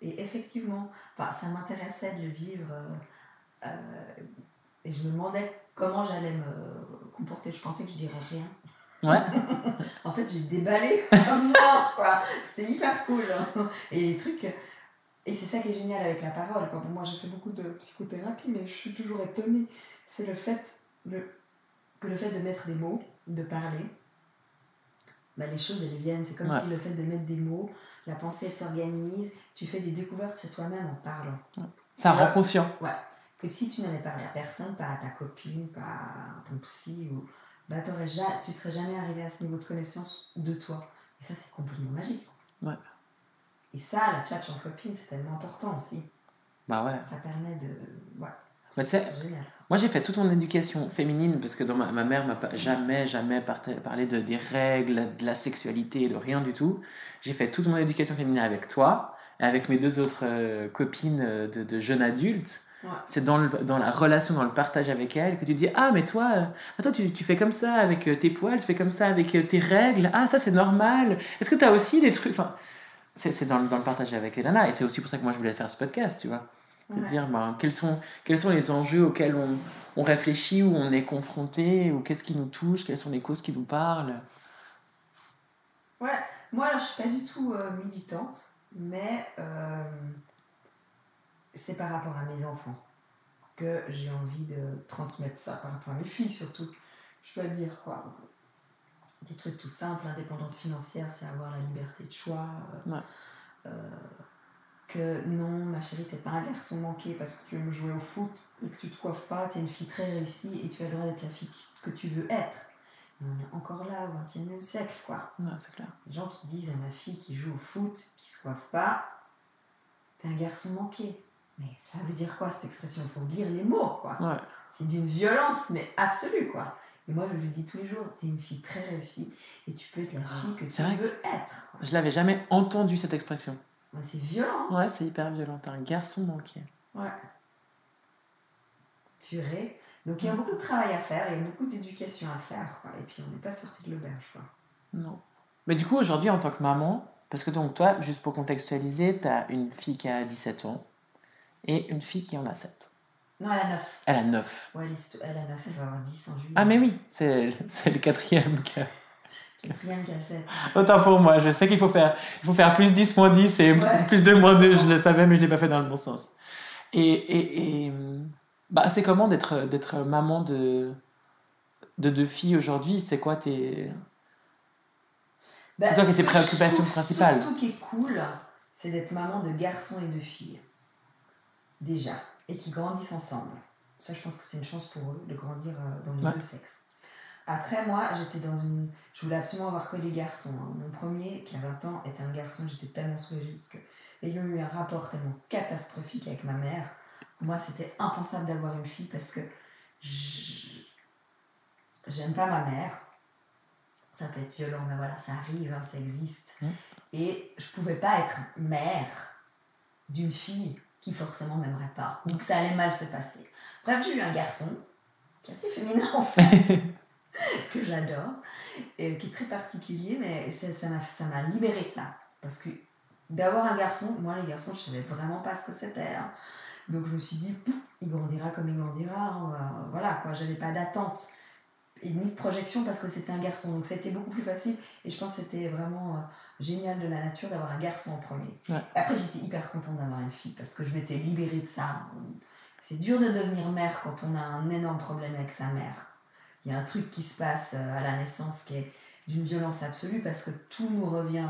Et effectivement, enfin, ça m'intéressait de le vivre. euh, euh, et je me demandais comment j'allais me comporter. Je pensais que je dirais rien. Ouais, [laughs] En fait, j'ai déballé [laughs] comme mort, quoi. C'était hyper cool. hein. Et les trucs. Et c'est ça qui est génial avec la parole. Quoi. Bon, moi, j'ai fait beaucoup de psychothérapie, mais je suis toujours étonnée. C'est le fait, le, que le fait de mettre des mots, de parler, bah, les choses, elles viennent. C'est comme Ouais. si le fait de mettre des mots, la pensée s'organise, tu fais des découvertes sur toi-même en parlant. ça Ouais. rend conscient. Que si tu n'avais parlé à personne, pas à ta copine, pas à ton psy, ou, bah, ja- tu serais jamais arrivé à ce niveau de connaissance de toi. Et ça, c'est complètement magique. Ouais. Et ça, la chat entre copines, c'est tellement important aussi. Bah ouais. Ça permet de. Ouais. Mais. Moi, j'ai fait toute mon éducation féminine parce que dans ma, ma mère m'a jamais, jamais parlé de, des règles, de la sexualité, de rien du tout. J'ai fait toute mon éducation féminine avec toi et avec mes deux autres euh, copines euh, de, de jeunes adultes. Ouais. C'est dans, le- dans la relation, dans le partage avec elles que tu dis Ah, mais toi, euh, toi tu, tu fais comme ça avec euh, tes poils, tu fais comme ça avec euh, tes règles. Ah, ça c'est normal. Est-ce que tu as aussi des trucs. Enfin, c'est c'est dans, le- dans le partage avec les nanas et c'est aussi pour ça que moi je voulais faire ce podcast, tu vois de Ouais. dire ben, quels, sont, quels sont les enjeux auxquels on, on réfléchit ou on est confronté ou qu'est-ce qui nous touche, quelles sont les causes qui nous parlent? Ouais, moi alors je suis pas du tout euh, militante, mais euh, c'est par rapport à mes enfants que j'ai envie de transmettre ça, par rapport à mes filles surtout. Je dois dire quoi. Des trucs tout simples, l'indépendance financière, c'est avoir la liberté de choix. euh, Ouais. Que non, ma chérie, t'es pas un garçon manqué parce que tu aimes jouer au foot et que tu te coiffes pas, t'es une fille très réussie et tu as le droit d'être la fille que tu veux être. Mais on est encore là au XXIe siècle, quoi. Ouais, c'est clair. Les gens qui disent à ma fille qui joue au foot, qui se coiffe pas, t'es un garçon manqué. Mais ça veut dire quoi cette expression? Il faut lire les mots, quoi. Ouais. C'est d'une violence, mais absolue, quoi. Et moi, je lui dis tous les jours, t'es une fille très réussie et tu peux être la fille que tu veux être. quoi. Je l'avais jamais entendu cette expression. Ouais, c'est violent. hein. Ouais, c'est hyper violent. T'es un garçon manqué. Ouais. Purée. Donc il y a beaucoup de travail à faire, il y a beaucoup d'éducation à faire, quoi. Et puis on n'est pas sorti de l'auberge, quoi. Non. Mais du coup, aujourd'hui, en tant que maman, parce que donc toi, juste pour contextualiser, t'as une fille qui a 17 ans et une fille qui en a 7. Non, elle a 9. Elle a 9. Ouais, elle, est sto- elle a 9, elle va avoir 10 en juillet. Ah, mais oui, c'est [laughs] c'est le quatrième qui cassette. Autant pour moi, je sais qu'il faut faire, il faut faire plus 10, moins 10 et [laughs] plus 2, moins 2. Je le savais, mais je ne l'ai pas fait dans le bon sens. Et, et, et bah, c'est comment d'être, d'être maman de, de deux filles aujourd'hui? C'est quoi tes. Bah, c'est toi qui tes préoccupations principales. Surtout qui est cool, c'est d'être maman de garçons et de filles. Déjà. Et qui grandissent ensemble. Ça, je pense que c'est une chance pour eux de grandir euh, dans les deux sexes. Après, moi, j'étais dans une. Je voulais absolument avoir que des garçons. Hein. Mon premier, qui a 20 ans, était un garçon. J'étais tellement soulagée parce que, ayant eu un rapport tellement catastrophique avec ma mère, moi, c'était impensable d'avoir une fille parce que j'aime pas ma mère. Ça peut être violent, mais voilà, ça arrive, hein, ça existe. Mmh. Et je pouvais pas être mère d'une fille qui forcément m'aimerait pas. Donc ça allait mal se passer. Bref, j'ai eu un garçon qui est assez féminin en fait. [laughs] [laughs] que j'adore, et qui est très particulier, mais ça m'a ça libéré de ça. Parce que d'avoir un garçon, moi les garçons, je savais vraiment pas ce que c'était. Hein. Donc je me suis dit, il grandira comme il grandira. voilà, quoi, j'avais pas d'attente et ni de projection parce que c'était un garçon. Donc c'était beaucoup plus facile et je pense que c'était vraiment euh, génial de la nature d'avoir un garçon en premier. Après, j'étais hyper contente d'avoir une fille parce que je m'étais libérée de ça. C'est dur de devenir mère quand on a un énorme problème avec sa mère il y a un truc qui se passe euh, à la naissance qui est d'une violence absolue parce que tout nous revient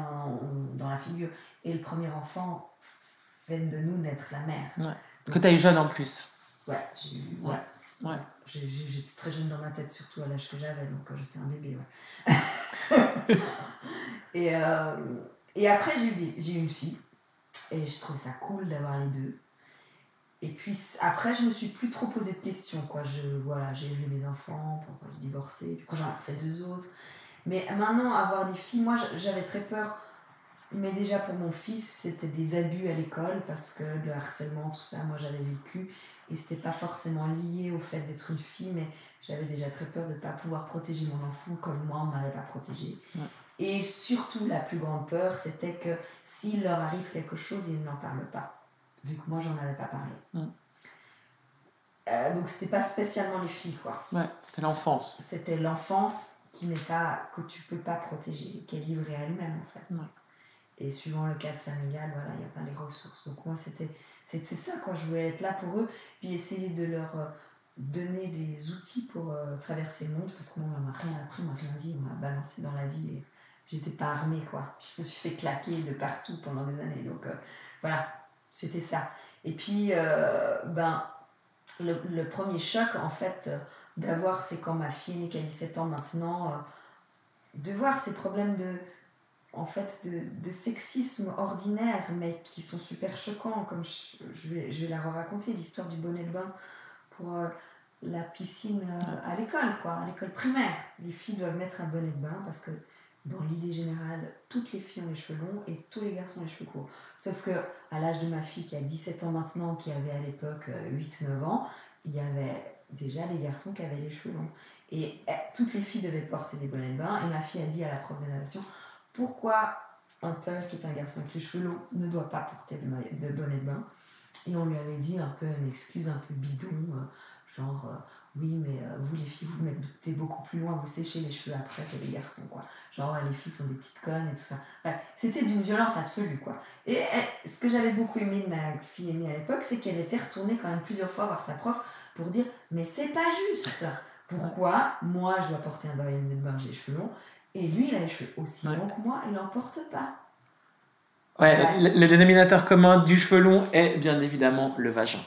dans la figure. Et le premier enfant fait de nous naître la mère. que tu as eu jeune en plus. Ouais, j'ai eu. Ouais. ouais. J'étais très jeune dans ma tête, surtout à l'âge que j'avais, donc quand j'étais un bébé. Ouais. [laughs] et, euh, et après, j'ai eu, eu une fille. Et je trouve ça cool d'avoir les deux. Et puis après, je me suis plus trop posé de questions. Quoi. Je, voilà, j'ai élevé mes enfants, pourquoi j'ai divorcé, après j'en ai fait deux autres. Mais maintenant, avoir des filles, moi j'avais très peur. Mais déjà pour mon fils, c'était des abus à l'école parce que le harcèlement, tout ça, moi j'avais vécu. Et c'était pas forcément lié au fait d'être une fille, mais j'avais déjà très peur de ne pas pouvoir protéger mon enfant comme moi on m'avait pas protégé. Et surtout, la plus grande peur, c'était que s'il leur arrive quelque chose, ils n'en parlent pas vu que moi j'en avais pas parlé. Mm. Euh, donc c'était pas spécialement les filles quoi. Ouais, c'était l'enfance. C'était l'enfance qui n'est pas que tu peux pas protéger, qui est livrée à elle-même en fait. Et suivant le cadre familial, voilà, il n'y a pas les ressources. Donc moi c'était c'était ça quoi, je voulais être là pour eux, puis essayer de leur euh, donner des outils pour euh, traverser le monde parce qu'on m'a rien appris, on m'a rien dit, on m'a balancé dans la vie et j'étais pas armée quoi. Je me suis fait claquer de partout pendant des années. Donc voilà, c'était ça. Et puis, euh, ben, le, premier choc, en fait, d'avoir, c'est quand ma fille n'est qu'à 17 ans maintenant, euh, de voir ces problèmes de, en fait, de, sexisme ordinaire, mais qui sont super choquants, comme je, vais, je vais la raconter, l'histoire du bonnet de bain pour euh, la piscine à l'école, quoi, à l'école primaire. Les filles doivent mettre un bonnet de bain parce que dans l'idée générale, toutes les filles ont les cheveux longs et tous les garçons ont les cheveux courts. Sauf que à l'âge de ma fille qui a 17 ans maintenant, qui avait à l'époque 8-9 euh, ans, il y avait déjà les garçons qui avaient les cheveux longs. Et eh, toutes les filles devaient porter des bonnets de bain. Et ma fille a dit à la prof de natation pourquoi un tel qui est un garçon avec les cheveux longs ne doit pas porter de, de bonnet de bain? Et on lui avait dit un peu une excuse un peu bidon, euh, genre euh, oui, mais euh, vous les filles, vous mettez beaucoup plus loin, vous séchez les cheveux après que les garçons, quoi. Genre, les filles sont des petites connes et tout ça. c'était d'une violence absolue, quoi. Et ce que j'avais beaucoup aimé de ma fille aînée à l'époque, c'est qu'elle était retournée quand même plusieurs fois voir sa prof pour dire Mais c'est pas juste Pourquoi moi je dois porter un bain de bain, j'ai les cheveux longs, et lui il a les cheveux aussi longs que moi, il n'en porte pas Ouais, le dénominateur commun du cheveu long est bien évidemment le vagin.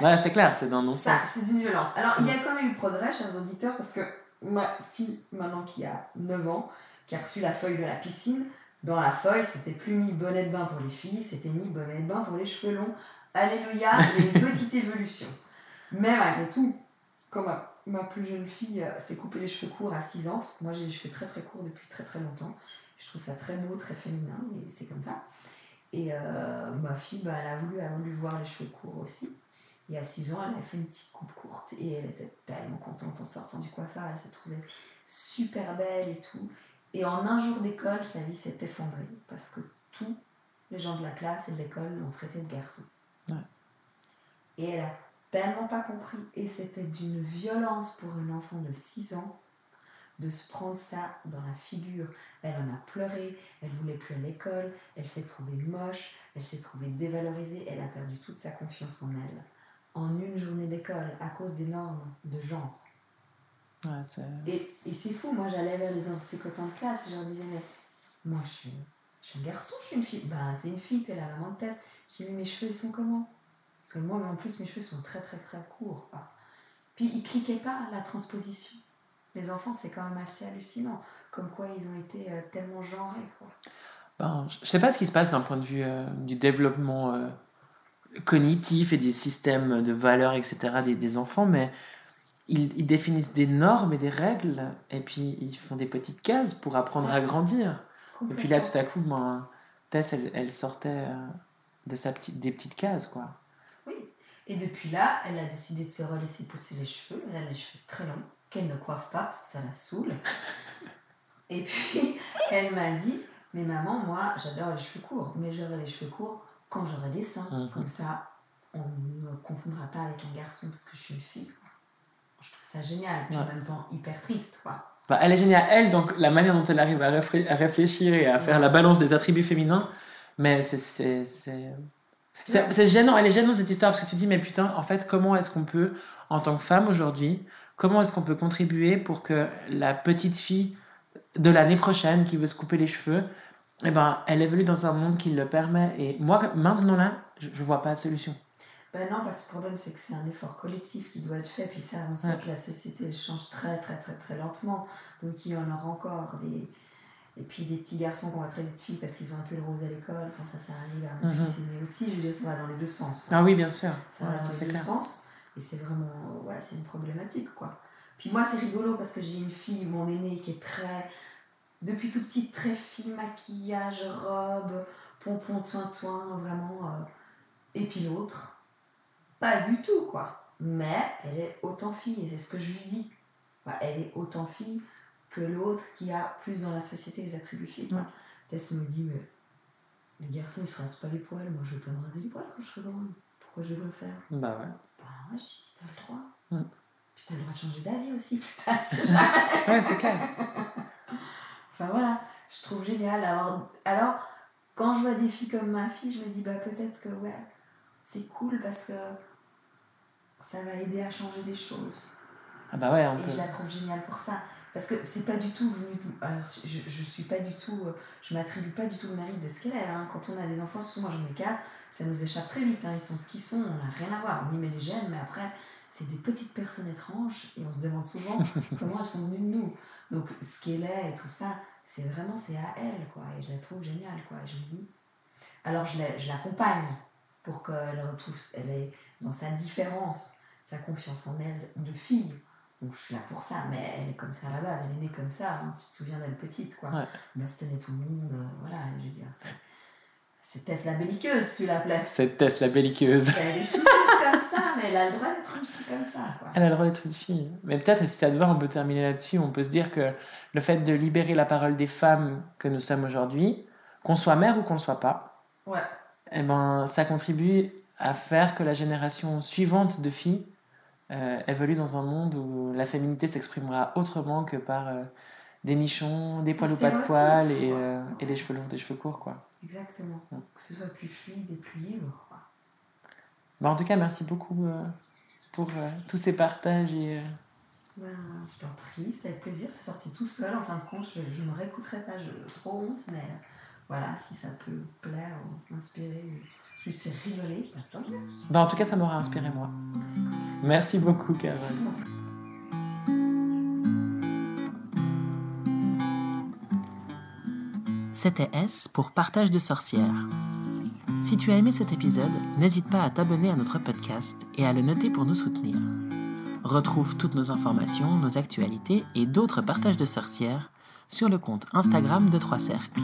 Ouais, c'est clair, c'est dans nos Ça, c'est d'une violence. Alors, il y a quand même eu progrès, chers auditeurs, parce que ma fille, maintenant qui a 9 ans, qui a reçu la feuille de la piscine, dans la feuille, c'était plus mis bonnet de bain pour les filles, c'était mis bonnet de bain pour les cheveux longs. Alléluia, il y a une petite [laughs] évolution. Mais malgré tout, comme ma, plus jeune fille euh, s'est coupé les cheveux courts à 6 ans, parce que moi j'ai les cheveux très très courts depuis très très longtemps, je trouve ça très beau, très féminin, et c'est comme ça. Et euh, ma fille, bah, elle, a voulu, elle a voulu voir les cheveux courts aussi. Et à 6 ans, elle avait fait une petite coupe courte et elle était tellement contente en sortant du coiffeur. Elle se trouvait super belle et tout. Et en un jour d'école, sa vie s'est effondrée parce que tous les gens de la classe et de l'école l'ont traitée de garçon. Et elle a tellement pas compris. Et c'était d'une violence pour un enfant de 6 ans de se prendre ça dans la figure. Elle en a pleuré, elle voulait plus à l'école, elle s'est trouvée moche, elle s'est trouvée dévalorisée, elle a perdu toute sa confiance en elle. En une journée d'école, à cause des normes de genre. et, et c'est fou, moi j'allais vers les ses copains de classe et je leur disais, mais moi je suis, je suis un garçon, je suis une fille. Bah t'es une fille, t'es la maman de tête. Je dis, mais mes cheveux ils sont comment? Parce que moi, en plus, mes cheveux sont très très très courts. Puis ils cliquaient pas la transposition. Les enfants, c'est quand même assez hallucinant, comme quoi ils ont été euh, tellement genrés. Quoi. Ben, je sais pas ce qui se passe d'un point de vue euh, du développement euh, cognitif et des systèmes de valeurs, etc. des, des enfants, mais ils, ils, définissent des normes et des règles, et puis ils font des petites cases pour apprendre à grandir. Et puis là, tout à coup, ben, Tess, elle, elle sortait de sa petite, des petites cases, quoi. Oui. Et depuis là, elle a décidé de se relaisser pousser les cheveux. Elle a les cheveux très longs qu'elle ne coiffe pas parce que ça la saoule. [laughs] Et puis, elle m'a dit Mais maman, moi, j'adore les cheveux courts, mais j'aurai les cheveux courts quand j'aurai des seins. Mhm. Comme ça, on ne me confondra pas avec un garçon parce que je suis une fille. Je trouve ça génial, puis en même temps hyper triste. Quoi. Bah, elle est géniale, elle, donc la manière dont elle arrive à, réfléchir et à faire la balance des attributs féminins, mais c'est. C'est gênant, elle est gênante cette histoire parce que tu dis, mais putain, en fait, comment est-ce qu'on peut, en tant que femme aujourd'hui, Comment est-ce qu'on peut contribuer pour que la petite fille de l'année prochaine qui veut se couper les cheveux, eh ben, elle évolue dans un monde qui le permet Et moi, maintenant là, je ne vois pas de solution. Ben non, parce que le problème, c'est que c'est un effort collectif qui doit être fait. Puis ça, on sait que la société change très, très, très, très lentement. Donc il y en aura encore des. Et puis des petits garçons qui vont être des filles parce qu'ils ont un peu le rose à l'école. Enfin, ça, ça arrive à mon fils aîné aussi. Je veux dire, ça va dans les deux sens. Ah oui, bien sûr. Ça va dans les deux sens. Et c'est vraiment, ouais, c'est une problématique, quoi. Puis moi, c'est rigolo parce que j'ai une fille, mon aînée, qui est très, depuis tout petit, très fille, maquillage, robe, pompon, soin soin, vraiment. Euh, et puis l'autre, pas du tout, quoi. Mais elle est autant fille, et c'est ce que je lui dis. elle est autant fille que l'autre qui a plus dans la société les attributs filles. Quoi. Tess me dit, mais les garçons, ils se rasent pas les poils. Moi, je vais pas me raser les poils quand je serai grande. Pourquoi je devrais faire? Bah ouais. Bah ouais, j'ai dit, t'as le droit. Mm. Puis t'as le droit de changer d'avis aussi, [laughs] putain, c'est [laughs] jamais. ouais, c'est clair. Enfin voilà, je trouve génial. Alors, alors, quand je vois des filles comme ma fille, je me dis, bah peut-être que ouais, c'est cool parce que ça va aider à changer les choses. Ah bah ouais, Et je la trouve géniale pour ça. Parce que c'est pas du tout venu. Alors, je, je suis pas du tout. Euh, je m'attribue pas du tout le mérite de ce qu'elle est. Hein. Quand on a des enfants, souvent j'en ai quatre, ça nous échappe très vite. Hein. Ils sont ce qu'ils sont, on n'a rien à voir. On y met des gènes, mais après, c'est des petites personnes étranges et on se demande souvent [laughs] comment elles sont venues de nous. Donc, ce qu'elle est et tout ça, c'est vraiment, c'est à elle, quoi. Et je la trouve géniale, quoi. Et je me dis. Alors, je l'accompagne pour qu'elle retrouve. Elle est dans sa différence, sa confiance en elle de fille donc je suis là pour ça, mais elle est comme ça à la base, elle est née comme ça, hein. tu te souviens d'elle petite, quoi. Ouais. Bastonner tout le monde, euh, voilà, je veux dire, c'est Tess la belliqueuse, tu l'appelais. C'est Tess la belliqueuse. Comme ça, mais elle a le droit d'être une fille comme ça, quoi. Elle a le droit d'être une fille. Mais peut-être, si ça te va, on peut terminer là-dessus, on peut se dire que le fait de libérer la parole des femmes que nous sommes aujourd'hui, qu'on soit mère ou qu'on ne soit pas, ouais. eh ben, ça contribue à faire que la génération suivante de filles euh, évolue dans un monde où la féminité s'exprimera autrement que par euh, des nichons, des poils ou pas de poils et, euh, et, des cheveux longs, des cheveux courts. Quoi. Exactement. Que ce soit plus fluide et plus libre. Bah, en tout cas, merci beaucoup pour tous ces partages. Et, ben, je t'en prie, c'était avec plaisir. C'est sorti tout seul. En fin de compte, je ne me réécouterai pas, je trop honte, mais voilà, si ça peut plaire ou inspirer juste faire rigoler, bah, bah, en tout cas, ça m'aura inspiré moi. Merci beaucoup, Carole. C'était S pour Partage de sorcières. Si tu as aimé cet épisode, n'hésite pas à t'abonner à notre podcast et à le noter pour nous soutenir. Retrouve toutes nos informations, nos actualités et d'autres partages de sorcières sur le compte Instagram de Trois Cercles.